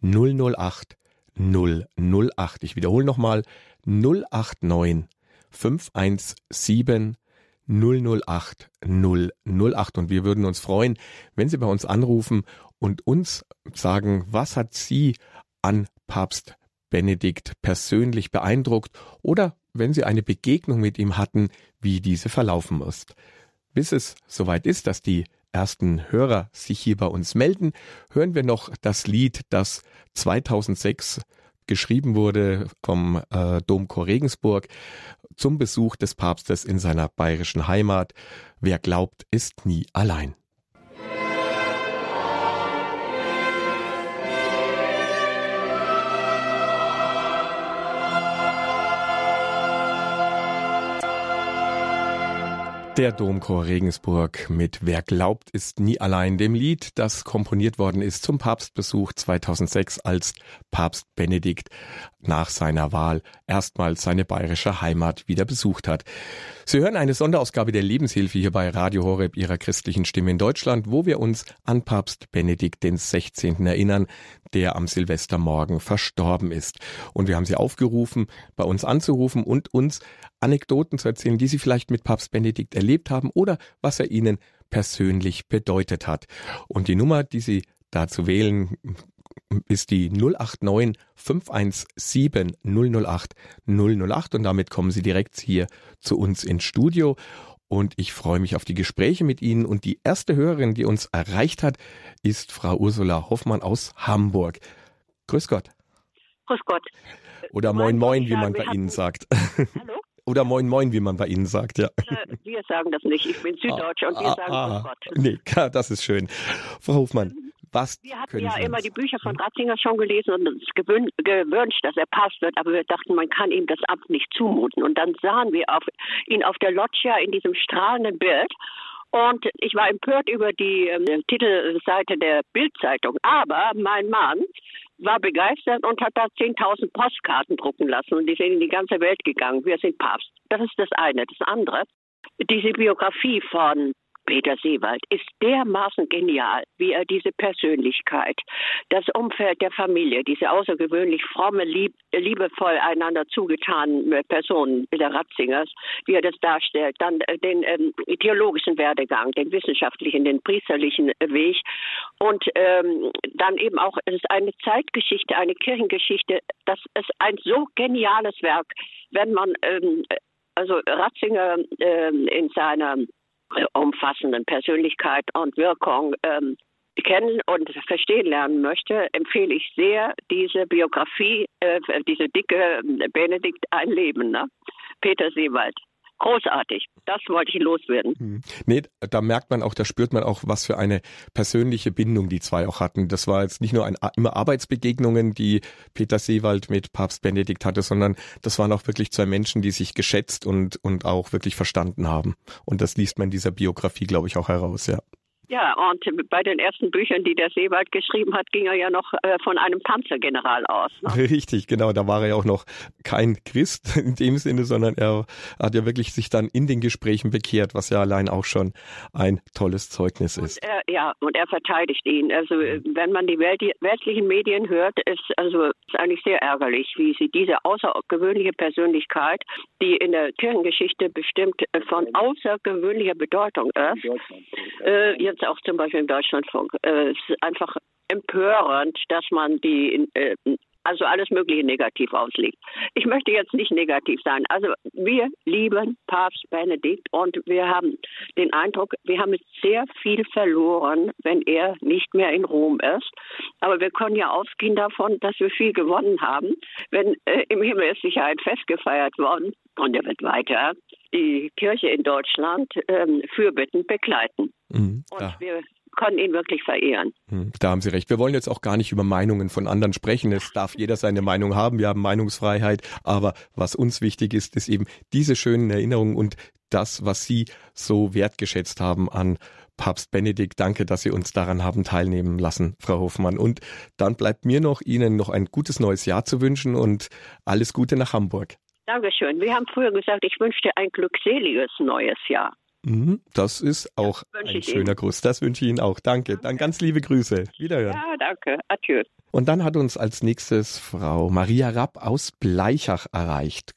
008 008. Ich wiederhole nochmal 089 517 008 008 und wir würden uns freuen, wenn Sie bei uns anrufen und uns sagen, was hat Sie an Papst Benedikt persönlich beeindruckt oder wenn Sie eine Begegnung mit ihm hatten, wie diese verlaufen ist. Bis es soweit ist, dass die ersten Hörer sich hier bei uns melden, hören wir noch das Lied, das 2006 geschrieben wurde vom äh, Domchor Regensburg zum Besuch des Papstes in seiner bayerischen Heimat. Wer glaubt, ist nie allein. Der Domchor Regensburg mit Wer glaubt, ist nie allein dem Lied, das komponiert worden ist zum Papstbesuch 2006, als Papst Benedikt nach seiner Wahl erstmals seine bayerische Heimat wieder besucht hat. Sie hören eine Sonderausgabe der Lebenshilfe hier bei Radio Horeb Ihrer christlichen Stimme in Deutschland, wo wir uns an Papst Benedikt den 16. erinnern, der am Silvestermorgen verstorben ist. Und wir haben Sie aufgerufen, bei uns anzurufen und uns Anekdoten zu erzählen, die Sie vielleicht mit Papst Benedikt erlebt haben oder was er Ihnen persönlich bedeutet hat. Und die Nummer, die Sie dazu wählen, ist die 089 517 008 008 und damit kommen Sie direkt hier zu uns ins Studio und ich freue mich auf die Gespräche mit Ihnen und die erste Hörerin, die uns erreicht hat, ist Frau Ursula Hoffmann aus Hamburg. Grüß Gott. Grüß Gott. Oder Moin Moin, wie man bei Ihnen sagt. Hallo? Oder Moin Moin, wie man bei Ihnen sagt, ja. Wir sagen das nicht. Ich bin Süddeutsch ah, und wir ah, sagen ah, Gott. Nee, (laughs) das ist schön. Frau Hofmann, was Wir hatten ja immer die Bücher von Ratzinger schon gelesen und uns gewün gewünscht, dass er Papst wird, aber wir dachten, man kann ihm das Amt nicht zumuten. Und dann sahen wir auf, ihn auf der Loggia in diesem strahlenden Bild und ich war empört über die äh, Titelseite der Bildzeitung. Aber mein Mann war begeistert und hat da 10.000 Postkarten drucken lassen und die sind in die ganze Welt gegangen. Wir sind Papst. Das ist das eine. Das andere, diese Biografie von Peter Seewald ist dermaßen genial, wie er diese Persönlichkeit, das Umfeld der Familie, diese außergewöhnlich fromme, lieb, liebevoll einander zugetanen Personen der Ratzingers, wie er das darstellt, dann äh, den ähm, theologischen Werdegang, den wissenschaftlichen, den priesterlichen Weg und ähm, dann eben auch, es ist eine Zeitgeschichte, eine Kirchengeschichte, das ist ein so geniales Werk, wenn man ähm, also Ratzinger ähm, in seiner umfassenden Persönlichkeit und Wirkung ähm, kennen und verstehen lernen möchte, empfehle ich sehr diese Biografie, äh, diese dicke Benedikt ein Leben, ne? Peter Seewald. Großartig. Das wollte ich loswerden. Hm. Nee, da merkt man auch, da spürt man auch, was für eine persönliche Bindung die zwei auch hatten. Das war jetzt nicht nur ein, immer Arbeitsbegegnungen, die Peter Seewald mit Papst Benedikt hatte, sondern das waren auch wirklich zwei Menschen, die sich geschätzt und, und auch wirklich verstanden haben. Und das liest man in dieser Biografie, glaube ich, auch heraus, ja. Ja, und bei den ersten Büchern, die der Seewald geschrieben hat, ging er ja noch äh, von einem Panzergeneral aus. Ne? Richtig, genau. Da war er ja auch noch kein Christ (laughs) in dem Sinne, sondern er hat ja wirklich sich dann in den Gesprächen bekehrt, was ja allein auch schon ein tolles Zeugnis ist. Und er, ja, und er verteidigt ihn. Also wenn man die Welt, westlichen Medien hört, ist also ist eigentlich sehr ärgerlich, wie sie diese außergewöhnliche Persönlichkeit, die in der Kirchengeschichte bestimmt von außergewöhnlicher Bedeutung ist, äh, jetzt auch zum Beispiel im Deutschlandfunk. Äh, es ist einfach empörend, dass man die äh, also alles Mögliche negativ auslegt. Ich möchte jetzt nicht negativ sein. Also wir lieben Papst Benedikt und wir haben den Eindruck, wir haben sehr viel verloren, wenn er nicht mehr in Rom ist. Aber wir können ja ausgehen davon, dass wir viel gewonnen haben. Wenn äh, im Himmel ist Sicherheit festgefeiert worden und er wird weiter die Kirche in Deutschland ähm, fürbittend begleiten. Mhm, und wir können ihn wirklich verehren. Hm, da haben Sie recht. Wir wollen jetzt auch gar nicht über Meinungen von anderen sprechen. Es darf jeder seine Meinung haben. Wir haben Meinungsfreiheit. Aber was uns wichtig ist, ist eben diese schönen Erinnerungen und das, was Sie so wertgeschätzt haben an Papst Benedikt. Danke, dass Sie uns daran haben teilnehmen lassen, Frau Hofmann. Und dann bleibt mir noch Ihnen noch ein gutes neues Jahr zu wünschen und alles Gute nach Hamburg. Dankeschön. Wir haben früher gesagt, ich wünsche dir ein glückseliges neues Jahr. Mhm, das ist auch ein schöner Ihnen. Gruß. Das wünsche ich Ihnen auch. Danke. Dann ganz liebe Grüße. Wiederhören. Ja, danke. Adieu. Und dann hat uns als nächstes Frau Maria Rapp aus Bleichach erreicht.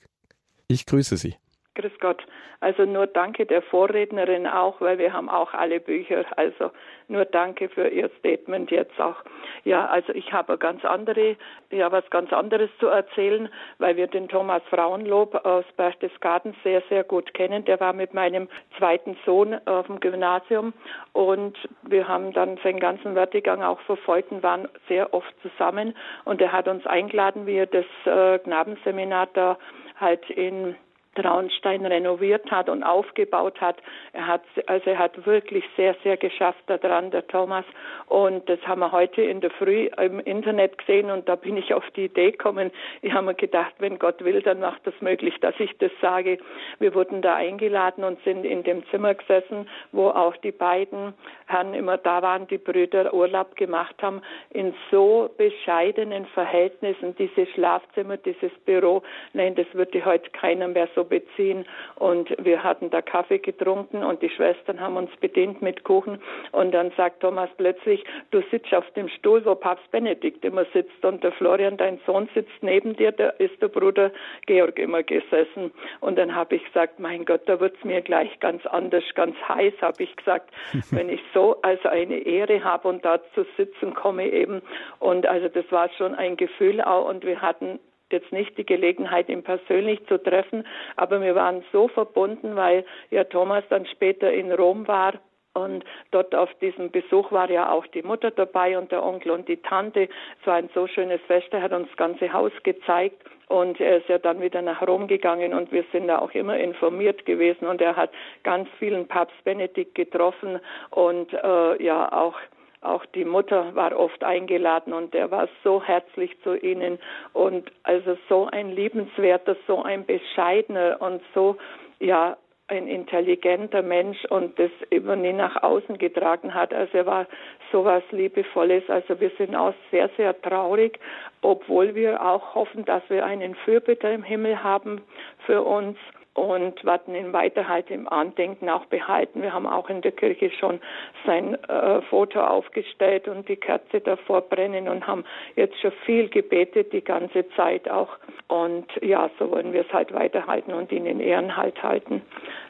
Ich grüße Sie. Grüß Gott. Also nur danke der Vorrednerin auch, weil wir haben auch alle Bücher. Also nur danke für Ihr Statement jetzt auch. Ja, also ich habe ganz andere, ja, was ganz anderes zu erzählen, weil wir den Thomas Frauenlob aus Berchtesgaden sehr, sehr gut kennen. Der war mit meinem zweiten Sohn auf dem Gymnasium und wir haben dann seinen ganzen Werdegang auch verfolgt und waren sehr oft zusammen und er hat uns eingeladen, wie er das äh, Knabenseminar da halt in Traunstein renoviert hat und aufgebaut hat. Er hat, also er hat wirklich sehr, sehr geschafft daran, der Thomas. Und das haben wir heute in der Früh im Internet gesehen und da bin ich auf die Idee gekommen. Ich habe mir gedacht, wenn Gott will, dann macht das möglich, dass ich das sage. Wir wurden da eingeladen und sind in dem Zimmer gesessen, wo auch die beiden Herren immer da waren, die Brüder Urlaub gemacht haben, in so bescheidenen Verhältnissen. Dieses Schlafzimmer, dieses Büro, nein, das würde heute keiner mehr so beziehen. Und wir hatten da Kaffee getrunken und die Schwestern haben uns bedient mit Kuchen. Und dann sagt Thomas plötzlich, du sitzt auf dem Stuhl, wo Papst Benedikt immer sitzt. Und der Florian, dein Sohn, sitzt neben dir, da ist der Bruder Georg immer gesessen. Und dann habe ich gesagt, mein Gott, da wird es mir gleich ganz anders, ganz heiß, habe ich gesagt, (laughs) wenn ich so also eine Ehre habe und da zu sitzen komme eben. Und also das war schon ein Gefühl auch. Und wir hatten jetzt nicht die Gelegenheit, ihn persönlich zu treffen, aber wir waren so verbunden, weil ja Thomas dann später in Rom war und dort auf diesem Besuch war ja auch die Mutter dabei und der Onkel und die Tante. Es war ein so schönes Fest, er hat uns das ganze Haus gezeigt. Und er ist ja dann wieder nach Rom gegangen und wir sind da auch immer informiert gewesen. Und er hat ganz vielen Papst Benedikt getroffen und äh, ja auch auch die Mutter war oft eingeladen und er war so herzlich zu ihnen und also so ein liebenswerter, so ein bescheidener und so ja ein intelligenter Mensch und das immer nie nach außen getragen hat. Also er war sowas Liebevolles. Also wir sind auch sehr, sehr traurig, obwohl wir auch hoffen, dass wir einen Fürbitter im Himmel haben für uns und werden ihn weiter halt im Andenken auch behalten. Wir haben auch in der Kirche schon sein äh, Foto aufgestellt und die Kerze davor brennen und haben jetzt schon viel gebetet die ganze Zeit auch. Und ja, so wollen wir es halt weiterhalten und ihn in Ehren halt halten.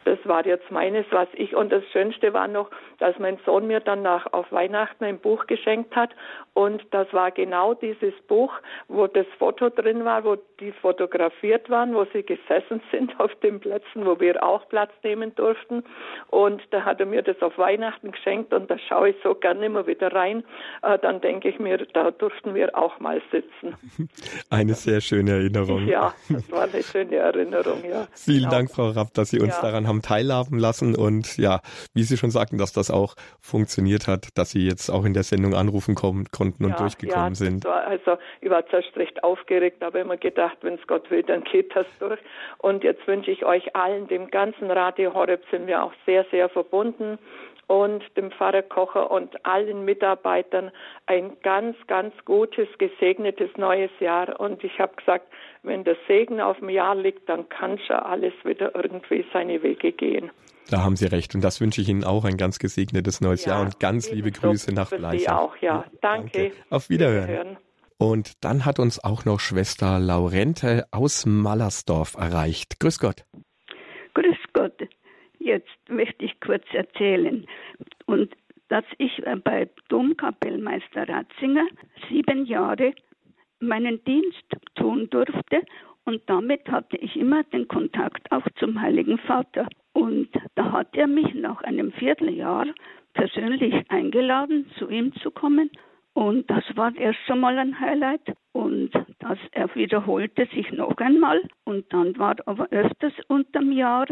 Das war jetzt meines, was ich, und das Schönste war noch, dass mein Sohn mir dann nach, auf Weihnachten ein Buch geschenkt hat und das war genau dieses Buch, wo das Foto drin war, wo die fotografiert waren, wo sie gesessen (laughs) sind auf dem Plätzen, wo wir auch Platz nehmen durften. Und da hat er mir das auf Weihnachten geschenkt und da schaue ich so gerne immer wieder rein. Äh, dann denke ich mir, da durften wir auch mal sitzen. (laughs) Eine sehr schöne Erinnerung. Ja, (laughs) das war eine schöne Erinnerung, ja. Vielen genau. Dank, Frau Rapp, dass Sie uns ja. daran haben teilhaben lassen und ja, wie Sie schon sagten, dass das auch funktioniert hat, dass Sie jetzt auch in der Sendung anrufen kommen, konnten und ja, durchgekommen ja, sind. War, also ich war zuerst recht aufgeregt, aber immer gedacht, wenn es Gott will, dann geht das durch. Und jetzt wünsche ich euch allen, dem ganzen Radio Horeb sind wir auch sehr, sehr verbunden und dem Pfarrer Kocher und allen Mitarbeitern ein ganz, ganz gutes, gesegnetes neues Jahr. Und ich habe gesagt, wenn der Segen auf dem Jahr liegt, dann kann schon alles wieder irgendwie seine Wege gehen. Da haben Sie recht. Und das wünsche ich Ihnen auch ein ganz gesegnetes neues ja, Jahr und ganz liebe Grüße nach Bleichach. Sie auch, ja. Danke. Danke. Auf Wiederhören. Wiederhören. Und dann hat uns auch noch Schwester Laurente aus Mallersdorf erreicht. Grüß Gott. Grüß Gott. Jetzt möchte ich kurz erzählen. Und dass ich bei Domkapellmeister Ratzinger sieben Jahre meinen Dienst tun durfte und damit hatte ich immer den Kontakt auch zum Heiligen Vater. Und da hat er mich nach einem Vierteljahr persönlich eingeladen, zu ihm zu kommen und das war erst einmal ein Highlight. Und das, er wiederholte sich noch einmal. Und dann war aber öfters unterm Jahr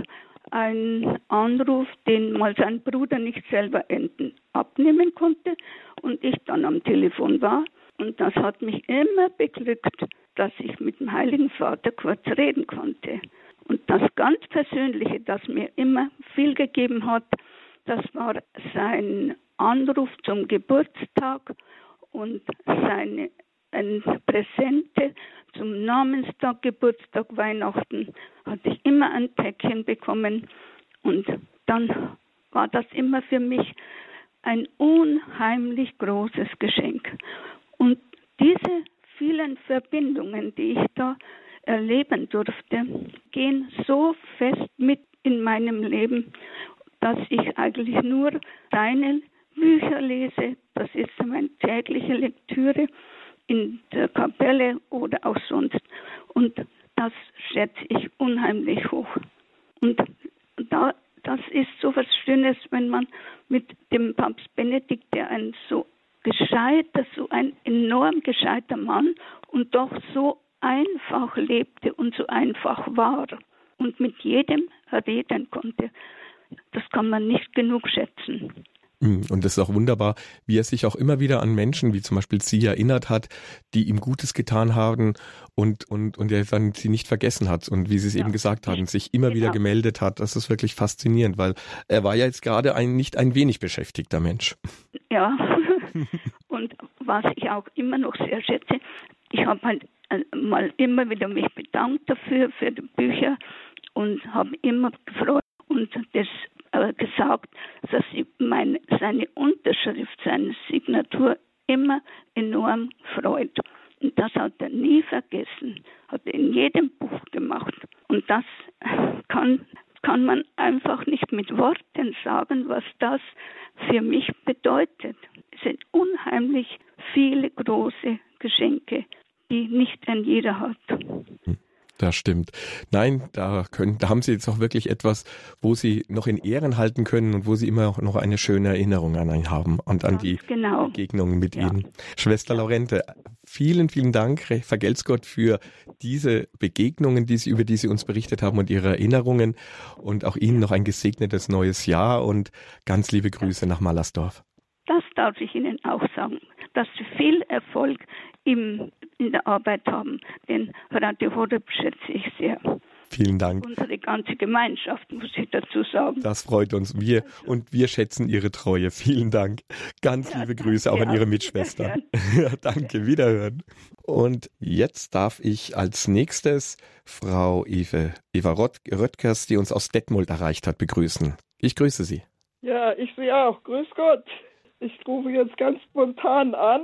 ein Anruf, den mal sein Bruder nicht selber enden, abnehmen konnte und ich dann am Telefon war. Und das hat mich immer beglückt, dass ich mit dem Heiligen Vater kurz reden konnte. Und das ganz Persönliche, das mir immer viel gegeben hat, das war sein Anruf zum Geburtstag und seine ein Präsente zum Namenstag, Geburtstag, Weihnachten hatte ich immer ein Päckchen bekommen und dann war das immer für mich ein unheimlich großes Geschenk. Und diese vielen Verbindungen, die ich da erleben durfte, gehen so fest mit in meinem Leben, dass ich eigentlich nur deine Bücher lese. Das ist meine tägliche Lektüre in der Kapelle oder auch sonst. Und das schätze ich unheimlich hoch. Und da, das ist so was Schönes, wenn man mit dem Papst Benedikt, der ein so gescheiter, so ein enorm gescheiter Mann und doch so einfach lebte und so einfach war und mit jedem reden konnte. Das kann man nicht genug schätzen. Mm, und das ist auch wunderbar, wie er sich auch immer wieder an Menschen, wie zum Beispiel Sie erinnert hat, die ihm Gutes getan haben und, und, und er dann sie nicht vergessen hat und wie Sie es ja. eben gesagt haben, sich immer genau. wieder gemeldet hat. Das ist wirklich faszinierend, weil er war ja jetzt gerade ein nicht ein wenig beschäftigter Mensch. Ja, (laughs) und was ich auch immer noch sehr schätze, ich habe halt äh, mal immer wieder mich bedankt dafür, für die Bücher und habe immer gefreut und das äh, gesagt, dass sie meine, seine Unterschrift, seine Signatur immer enorm freut. Und das hat er nie vergessen, hat er in jedem Buch gemacht. Und das kann, kann man einfach nicht mit Worten sagen, was das für mich bedeutet. Es sind unheimlich viele große Geschenke, die nicht ein jeder hat. Hm. Das stimmt. Nein, da können, da haben Sie jetzt auch wirklich etwas, wo Sie noch in Ehren halten können und wo Sie immer auch noch eine schöne Erinnerung an ihn haben und an die genau. Begegnungen mit ja. Ihnen. Schwester Laurente, vielen, vielen Dank, vergelt's Gott, für diese Begegnungen, die Sie, über die Sie uns berichtet haben und Ihre Erinnerungen und auch Ihnen noch ein gesegnetes neues Jahr und ganz liebe Grüße nach Mallersdorf. Das darf ich Ihnen auch sagen, dass Sie viel Erfolg im, in der Arbeit haben. Den Radio Horeb schätze ich sehr. Vielen Dank. Unsere ganze Gemeinschaft, muss ich dazu sagen. Das freut uns. Wir und wir schätzen Ihre Treue. Vielen Dank. Ganz ja, liebe Grüße auch an Ihre Mitschwester. (laughs) Ja, danke. Wiederhören. Und jetzt darf ich als nächstes Frau Eve, Eva Rott, Röttgers, die uns aus Detmold erreicht hat, begrüßen. Ich grüße Sie. Ja, ich Sie auch. Grüß Gott. Ich rufe jetzt ganz spontan an,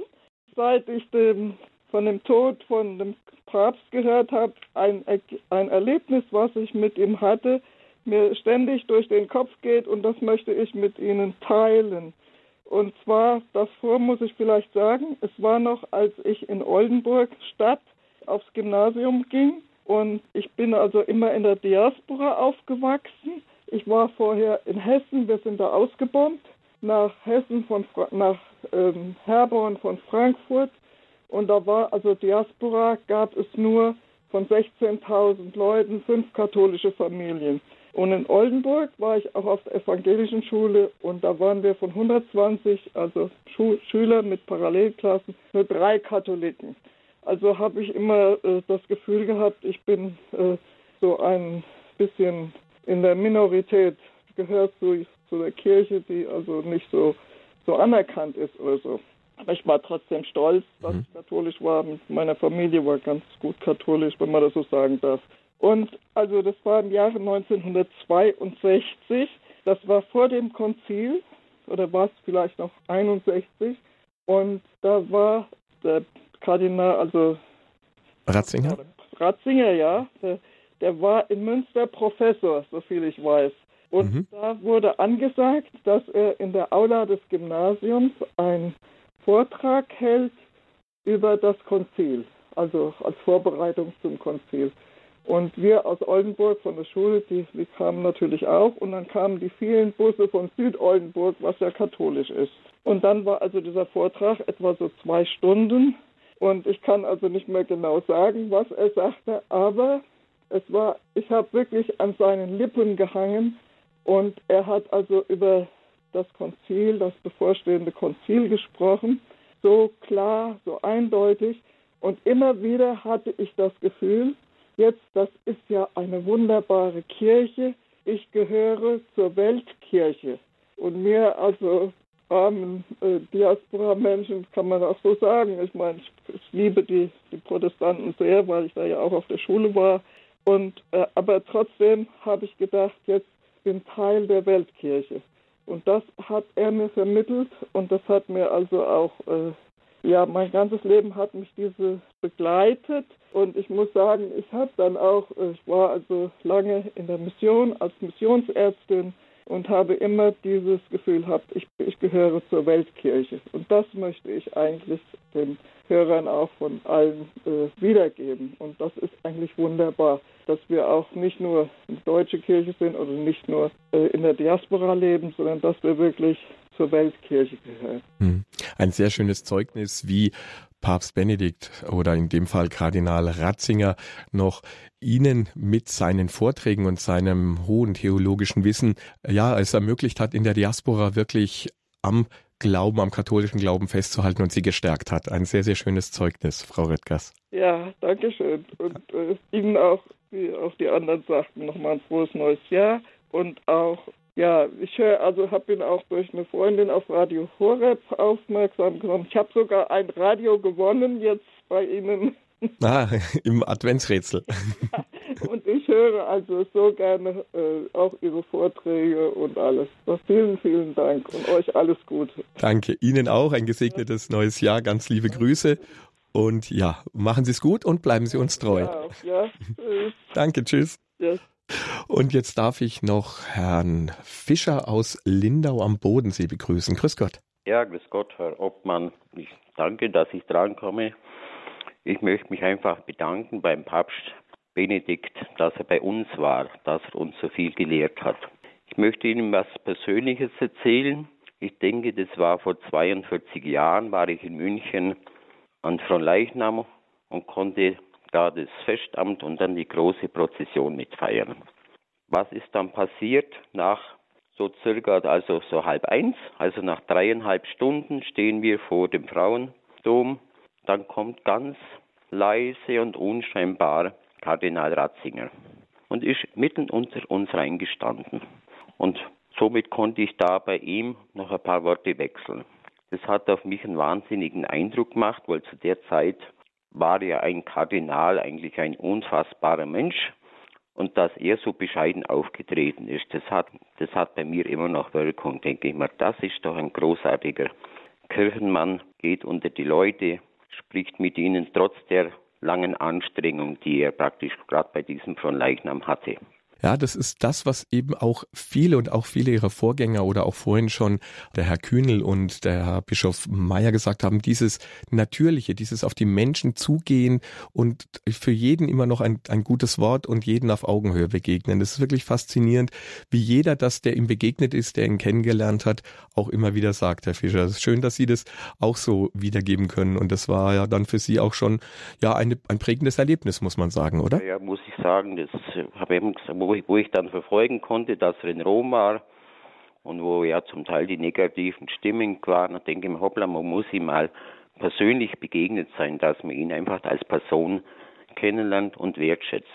seit ich dem, von dem Tod von dem Papst gehört habe, ein, ein Erlebnis, was ich mit ihm hatte, mir ständig durch den Kopf geht und das möchte ich mit Ihnen teilen. Und zwar, davor muss ich vielleicht sagen, es war noch, als ich in Oldenburg Stadt aufs Gymnasium ging und ich bin also immer in der Diaspora aufgewachsen. Ich war vorher in Hessen, wir sind da ausgebombt nach Hessen von nach ähm, Herborn von Frankfurt und da war also Diaspora gab es nur von 16.000 Leuten fünf katholische Familien. Und in Oldenburg war ich auch auf der evangelischen Schule und da waren wir von 120, also Schu Schüler mit Parallelklassen, nur drei Katholiken. Also habe ich immer äh, das Gefühl gehabt, ich bin äh, so ein bisschen in der Minorität, gehört zu zu der Kirche, die also nicht so, so anerkannt ist oder so. Aber ich war trotzdem stolz, dass mhm. ich katholisch war. Meine Familie war ganz gut katholisch, wenn man das so sagen darf. Und also das war im Jahre 1962. Das war vor dem Konzil oder war es vielleicht noch 61. Und da war der Kardinal, also Ratzinger? Ratzinger, ja. Der, der war in Münster Professor, soviel ich weiß. Und mhm. da wurde angesagt, dass er in der Aula des Gymnasiums einen Vortrag hält über das Konzil, also als Vorbereitung zum Konzil. Und wir aus Oldenburg von der Schule, die, die kamen natürlich auch. Und dann kamen die vielen Busse von Südoldenburg, was ja katholisch ist. Und dann war also dieser Vortrag etwa so zwei Stunden. Und ich kann also nicht mehr genau sagen, was er sagte, aber es war, ich habe wirklich an seinen Lippen gehangen und er hat also über das Konzil, das bevorstehende Konzil gesprochen, so klar, so eindeutig. Und immer wieder hatte ich das Gefühl, jetzt, das ist ja eine wunderbare Kirche, ich gehöre zur Weltkirche. Und mir, also armen äh, Diaspora-Menschen, kann man auch so sagen. Ich meine, ich, ich liebe die, die, Protestanten sehr, weil ich da ja auch auf der Schule war. Und äh, aber trotzdem habe ich gedacht, jetzt bin Teil der Weltkirche. Und das hat er mir vermittelt und das hat mir also auch, äh, ja, mein ganzes Leben hat mich diese begleitet. Und ich muss sagen, ich habe dann auch, äh, ich war also lange in der Mission als Missionsärztin und habe immer dieses Gefühl gehabt, ich, ich gehöre zur Weltkirche. Und das möchte ich eigentlich den Hörern auch von allen äh, wiedergeben. Und das ist eigentlich wunderbar, dass wir auch nicht nur eine deutsche Kirche sind oder nicht nur äh, in der Diaspora leben, sondern dass wir wirklich zur Weltkirche gehören. Hm. Ein sehr schönes Zeugnis, wie Papst Benedikt oder in dem Fall Kardinal Ratzinger noch Ihnen mit seinen Vorträgen und seinem hohen theologischen Wissen, ja, es ermöglicht hat, in der Diaspora wirklich am Glauben, am katholischen Glauben festzuhalten und sie gestärkt hat. Ein sehr, sehr schönes Zeugnis, Frau Röttgers. Ja, danke schön. Und äh, Ihnen auch, wie auch die anderen sagten, nochmal ein frohes neues Jahr und auch ja, ich höre, also habe ihn auch durch eine Freundin auf Radio Horeb aufmerksam gemacht. Ich habe sogar ein Radio gewonnen jetzt bei Ihnen. (laughs) Ah, im Adventsrätsel. (laughs) und ich höre also so gerne äh, auch Ihre Vorträge und alles. So, vielen, vielen Dank und euch alles Gute. Danke. Ihnen auch ein gesegnetes neues Jahr. Ganz liebe Grüße. Und ja, machen Sie es gut und bleiben Sie uns treu. Ja, ja. Tschüss. Danke, tschüss. Ja. Und jetzt darf ich noch Herrn Fischer aus Lindau am Bodensee begrüßen. Grüß Gott. Ja, grüß Gott, Herr Obmann. Ich danke, dass ich drankomme. Ich möchte mich einfach bedanken beim Papst Benedikt, dass er bei uns war, dass er uns so viel gelehrt hat. Ich möchte Ihnen was Persönliches erzählen. Ich denke, das war vor 42 Jahren, war ich in München an Fronleichnam und konnte da das Festamt und dann die große Prozession mitfeiern. Was ist dann passiert nach so circa, also so halb eins, also nach dreieinhalb Stunden stehen wir vor dem Frauendom. Dann kommt ganz leise und unscheinbar Kardinal Ratzinger und ist mitten unter uns reingestanden. Und somit konnte ich da bei ihm noch ein paar Worte wechseln. Das hat auf mich einen wahnsinnigen Eindruck gemacht, weil zu der Zeit war ja ein Kardinal eigentlich ein unfassbarer Mensch und dass er so bescheiden aufgetreten ist, das hat, das hat bei mir immer noch Wirkung, denke ich mal. Das ist doch ein großartiger Kirchenmann, geht unter die Leute, spricht mit ihnen trotz der langen Anstrengung, die er praktisch gerade bei diesem von Leichnam hatte. Ja, das ist das, was eben auch viele und auch viele ihrer Vorgänger oder auch vorhin schon der Herr Kühnel und der Herr Bischof Meyer gesagt haben, dieses Natürliche, dieses auf die Menschen zugehen und für jeden immer noch ein, ein gutes Wort und jeden auf Augenhöhe begegnen. Das ist wirklich faszinierend, wie jeder das, der ihm begegnet ist, der ihn kennengelernt hat, auch immer wieder sagt, Herr Fischer. Es ist schön, dass Sie das auch so wiedergeben können und das war ja dann für Sie auch schon ja eine, ein prägendes Erlebnis, muss man sagen, oder? Ja, muss ich sagen, das habe ich eben gesagt, wo ich, wo ich dann verfolgen konnte, dass er in Rom war und wo ja zum Teil die negativen Stimmen waren, da denke ich mir, hoppla, man muss ihm mal persönlich begegnet sein, dass man ihn einfach als Person kennenlernt und wertschätzt.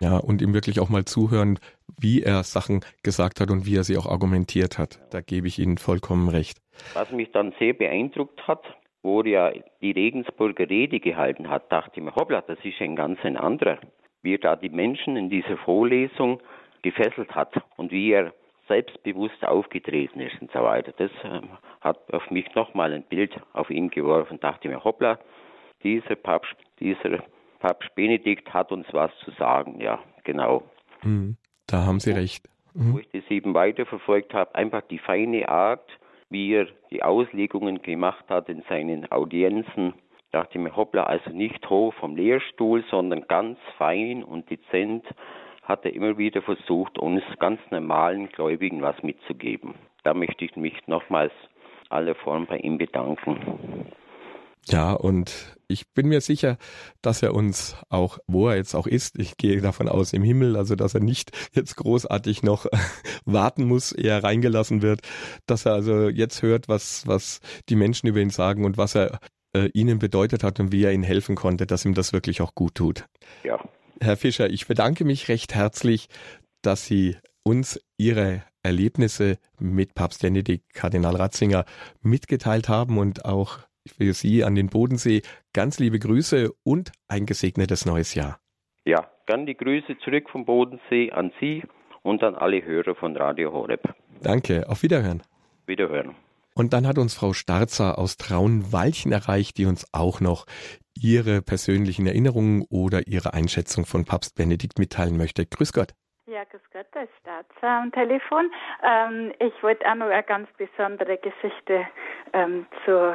Ja, und ihm wirklich auch mal zuhören, wie er Sachen gesagt hat und wie er sie auch argumentiert hat. Da gebe ich Ihnen vollkommen recht. Was mich dann sehr beeindruckt hat, wo er die Regensburger Rede gehalten hat, dachte ich mir, hoppla, das ist ein ganz ein anderer wie er da die Menschen in dieser Vorlesung gefesselt hat und wie er selbstbewusst aufgetreten ist und so weiter. Das äh, hat auf mich nochmal ein Bild auf ihn geworfen. Dachte mir, hoppla, dieser Papst, dieser Papst Benedikt hat uns was zu sagen. Ja, genau. Mhm, da haben Sie recht. Mhm. Wo ich das eben weiterverfolgt habe, einfach die feine Art, wie er die Auslegungen gemacht hat in seinen Audienzen, dachte mir, hoppla, also nicht hoch vom Lehrstuhl, sondern ganz fein und dezent hat er immer wieder versucht, uns ganz normalen Gläubigen was mitzugeben. Da möchte ich mich nochmals alle Form bei ihm bedanken. Ja, und ich bin mir sicher, dass er uns auch, wo er jetzt auch ist, ich gehe davon aus im Himmel, also dass er nicht jetzt großartig noch (laughs) warten muss, ehe er reingelassen wird, dass er also jetzt hört, was, was die Menschen über ihn sagen und was er äh, ihnen bedeutet hat und wie er ihnen helfen konnte, dass ihm das wirklich auch gut tut. Ja. Herr Fischer, ich bedanke mich recht herzlich, dass Sie uns Ihre Erlebnisse mit Papst Benedikt Kardinal Ratzinger mitgeteilt haben und auch für Sie an den Bodensee ganz liebe Grüße und ein gesegnetes neues Jahr. Ja, gern die Grüße zurück vom Bodensee an Sie und an alle Hörer von Radio Horeb. Danke, auf Wiederhören. Wiederhören. Und dann hat uns Frau Starzer aus Traunwalchen erreicht, die uns auch noch ihre persönlichen Erinnerungen oder ihre Einschätzung von Papst Benedikt mitteilen möchte. Grüß Gott. Ja, grüß Gott, da ist Starzer am Telefon. Ähm, ich wollte auch noch eine ganz besondere Geschichte ähm, zur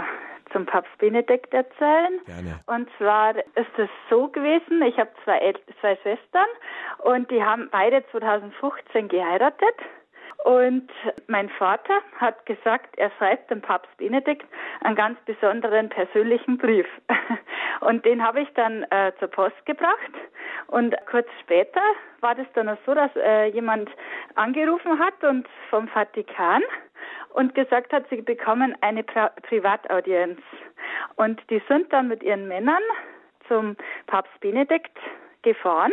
zum Papst Benedikt erzählen. Gerne. Und zwar ist es so gewesen, ich habe zwei, El zwei Schwestern und die haben beide 2015 geheiratet. Und mein Vater hat gesagt, er schreibt dem Papst Benedikt einen ganz besonderen persönlichen Brief. (laughs) Und den habe ich dann äh, zur Post gebracht. Und kurz später war das dann auch so, dass äh, jemand angerufen hat und vom Vatikan und gesagt hat, sie bekommen eine Pri Privataudienz. Und die sind dann mit ihren Männern zum Papst Benedikt gefahren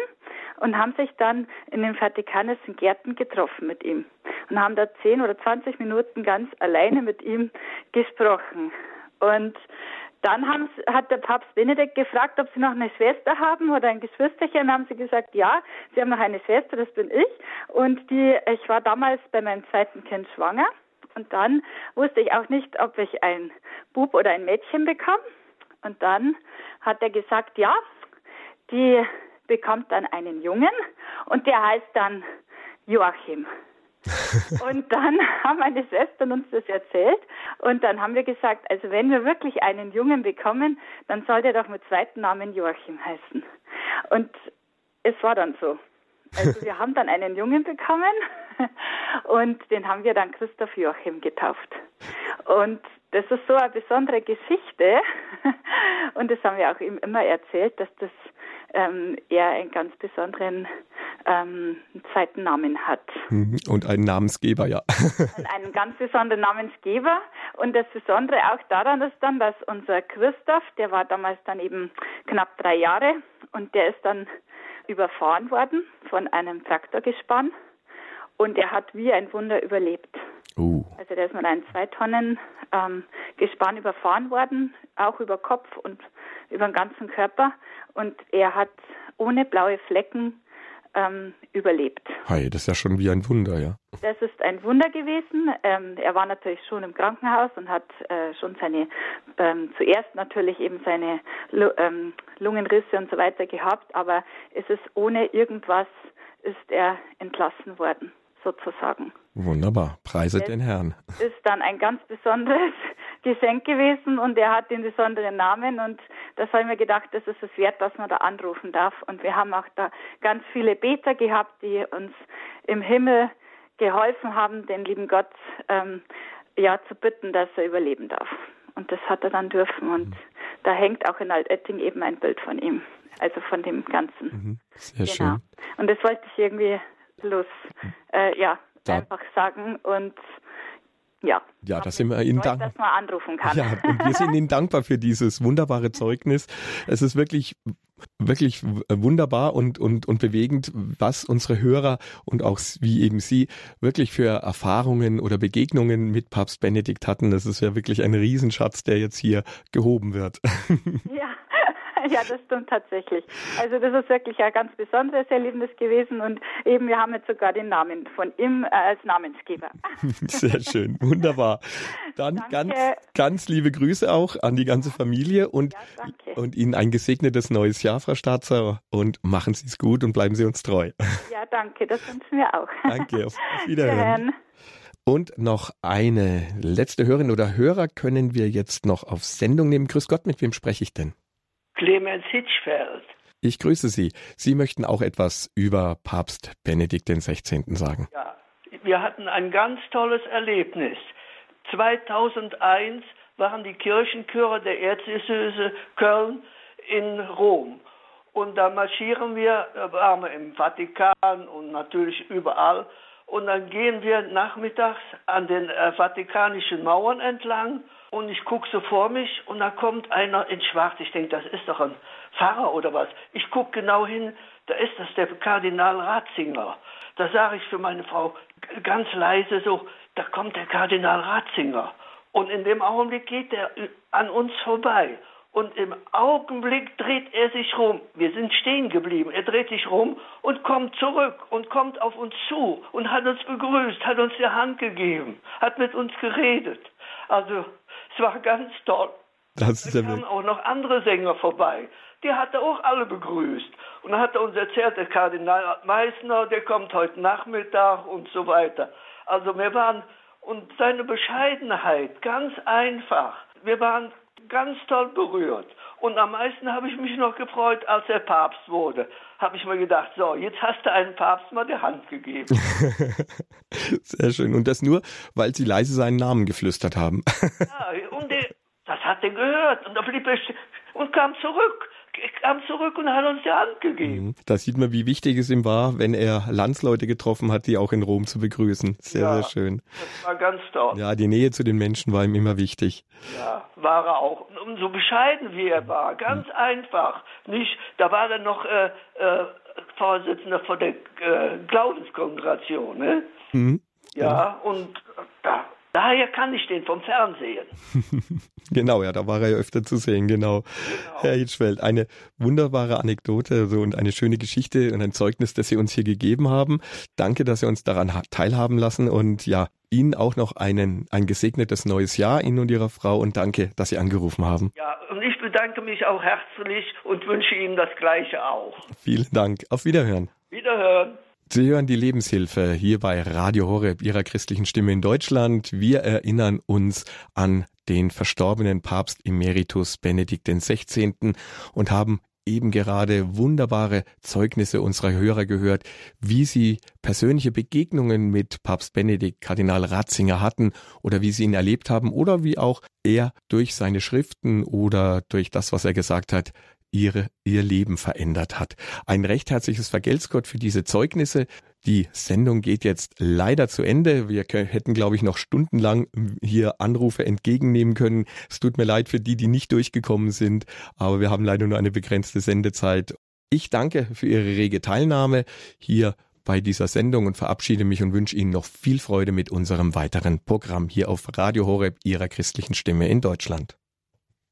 und haben sich dann in den Vatikanischen Gärten getroffen mit ihm und haben da zehn oder zwanzig Minuten ganz alleine mit ihm gesprochen. Und dann hat der Papst Benedikt gefragt, ob sie noch eine Schwester haben oder ein Geschwisterchen. Dann haben sie gesagt, ja, sie haben noch eine Schwester, das bin ich. Und die, ich war damals bei meinem zweiten Kind schwanger. Und dann wusste ich auch nicht, ob ich ein Bub oder ein Mädchen bekomme. Und dann hat er gesagt, ja, die bekommt dann einen Jungen und der heißt dann Joachim. (laughs) und dann haben meine Schwestern uns das erzählt und dann haben wir gesagt, also wenn wir wirklich einen Jungen bekommen, dann soll der doch mit zweiten Namen Joachim heißen. Und es war dann so. Also wir (laughs) haben dann einen Jungen bekommen und den haben wir dann Christoph Joachim getauft. Und das ist so eine besondere Geschichte und das haben wir auch ihm immer erzählt, dass das ähm, er einen ganz besonderen ähm, zweiten Namen hat. Mhm. Und einen Namensgeber, ja. Und einen ganz besonderen Namensgeber. Und das Besondere auch daran ist dann, dass unser Christoph, der war damals dann eben knapp drei Jahre und der ist dann überfahren worden von einem Traktorgespann und er hat wie ein Wunder überlebt. Also der ist mit einem zwei Tonnen ähm, Gespann überfahren worden, auch über Kopf und über den ganzen Körper und er hat ohne blaue Flecken ähm, überlebt. Hi, das ist ja schon wie ein Wunder, ja. Das ist ein Wunder gewesen. Ähm, er war natürlich schon im Krankenhaus und hat äh, schon seine, ähm, zuerst natürlich eben seine Lu ähm, Lungenrisse und so weiter gehabt, aber es ist ohne irgendwas ist er entlassen worden sozusagen. Wunderbar, preiset den Herrn. Ist dann ein ganz besonderes (laughs) Geschenk gewesen und er hat den besonderen Namen und das habe ich mir gedacht, das ist es wert, dass man da anrufen darf. Und wir haben auch da ganz viele Beter gehabt, die uns im Himmel geholfen haben, den lieben Gott ähm, ja zu bitten, dass er überleben darf. Und das hat er dann dürfen und mhm. da hängt auch in Altetting eben ein Bild von ihm, also von dem Ganzen. Mhm. Sehr genau. schön. Und das wollte ich irgendwie los, äh, ja, da. einfach sagen und ja. Ja, da sind wir Ihnen dankbar. Ja, und wir sind Ihnen dankbar für dieses wunderbare (laughs) Zeugnis. Es ist wirklich, wirklich wunderbar und, und, und bewegend, was unsere Hörer und auch wie eben Sie wirklich für Erfahrungen oder Begegnungen mit Papst Benedikt hatten. Das ist ja wirklich ein Riesenschatz, der jetzt hier gehoben wird. Ja, (laughs) ja, das stimmt tatsächlich. Also das ist wirklich ein ganz besonderes Erlebnis gewesen und eben wir haben jetzt sogar den Namen von ihm äh, als Namensgeber. (laughs) Sehr schön, wunderbar. Dann danke. ganz, ganz liebe Grüße auch an die ganze Familie und, ja, und Ihnen ein gesegnetes neues Jahr, Frau Staatser, und machen Sie es gut und bleiben Sie uns treu. Ja, danke, das wünschen wir auch. Danke, auf (laughs) Wiederhören. Und noch eine letzte Hörerin oder Hörer können wir jetzt noch auf Sendung nehmen. Grüß Gott, mit wem spreche ich denn? Clemens Hitchfeld. Ich grüße Sie. Sie möchten auch etwas über Papst Benedikt XVI. sagen. Ja, wir hatten ein ganz tolles Erlebnis. 2001 waren die Kirchenchöre der Erzdiözese Köln in Rom. Und da marschieren wir, da waren wir im Vatikan und natürlich überall. Und dann gehen wir nachmittags an den äh, vatikanischen Mauern entlang und ich gucke so vor mich und da kommt einer in Schwarz. Ich denke, das ist doch ein Pfarrer oder was. Ich gucke genau hin, da ist das der Kardinal Ratzinger. Da sage ich für meine Frau ganz leise so, da kommt der Kardinal Ratzinger. Und in dem Augenblick geht er an uns vorbei. Und im Augenblick dreht er sich rum. Wir sind stehen geblieben. Er dreht sich rum und kommt zurück und kommt auf uns zu und hat uns begrüßt, hat uns die Hand gegeben, hat mit uns geredet. Also war ganz toll. Das ist da kamen auch noch andere Sänger vorbei. Die hat er auch alle begrüßt. Und dann hat er uns erzählt, der Kardinal Meissner, der kommt heute Nachmittag und so weiter. Also wir waren, und seine Bescheidenheit, ganz einfach. Wir waren ganz toll berührt. Und am meisten habe ich mich noch gefreut, als er Papst wurde. Habe ich mir gedacht, so, jetzt hast du einem Papst mal die Hand gegeben. (laughs) Sehr schön. Und das nur, weil sie leise seinen Namen geflüstert haben. ja, (laughs) und der, das hat er gehört. Und da blieb er und kam zurück kam zurück und hat uns die Hand gegeben. Mhm. Da sieht man, wie wichtig es ihm war, wenn er Landsleute getroffen hat, die auch in Rom zu begrüßen. Sehr, ja, sehr schön. Das war ganz toll. Ja, die Nähe zu den Menschen war ihm immer wichtig. Ja, war er auch. Und so bescheiden wie er war, ganz mhm. einfach. Nicht, da war er noch äh, äh, Vorsitzender von der äh, Glaubenskongregation, ne? Mhm. Ja, ja, und da Daher kann ich den vom Fernsehen. (laughs) genau, ja, da war er ja öfter zu sehen, genau. genau. Herr Hitschfeld, eine wunderbare Anekdote so, und eine schöne Geschichte und ein Zeugnis, das Sie uns hier gegeben haben. Danke, dass Sie uns daran teilhaben lassen und ja, Ihnen auch noch einen, ein gesegnetes neues Jahr, Ihnen und Ihrer Frau und danke, dass Sie angerufen haben. Ja, und ich bedanke mich auch herzlich und wünsche Ihnen das Gleiche auch. Vielen Dank. Auf Wiederhören. Wiederhören. Sie hören die Lebenshilfe hier bei Radio Horeb, Ihrer christlichen Stimme in Deutschland. Wir erinnern uns an den verstorbenen Papst Emeritus Benedikt XVI. und haben eben gerade wunderbare Zeugnisse unserer Hörer gehört, wie sie persönliche Begegnungen mit Papst Benedikt, Kardinal Ratzinger hatten oder wie sie ihn erlebt haben oder wie auch er durch seine Schriften oder durch das, was er gesagt hat, ihre, ihr Leben verändert hat. Ein recht herzliches Vergelt's Gott für diese Zeugnisse. Die Sendung geht jetzt leider zu Ende. Wir hätten, glaube ich, noch stundenlang hier Anrufe entgegennehmen können. Es tut mir leid für die, die nicht durchgekommen sind, aber wir haben leider nur eine begrenzte Sendezeit. Ich danke für Ihre rege Teilnahme hier bei dieser Sendung und verabschiede mich und wünsche Ihnen noch viel Freude mit unserem weiteren Programm hier auf Radio Horeb, Ihrer christlichen Stimme in Deutschland.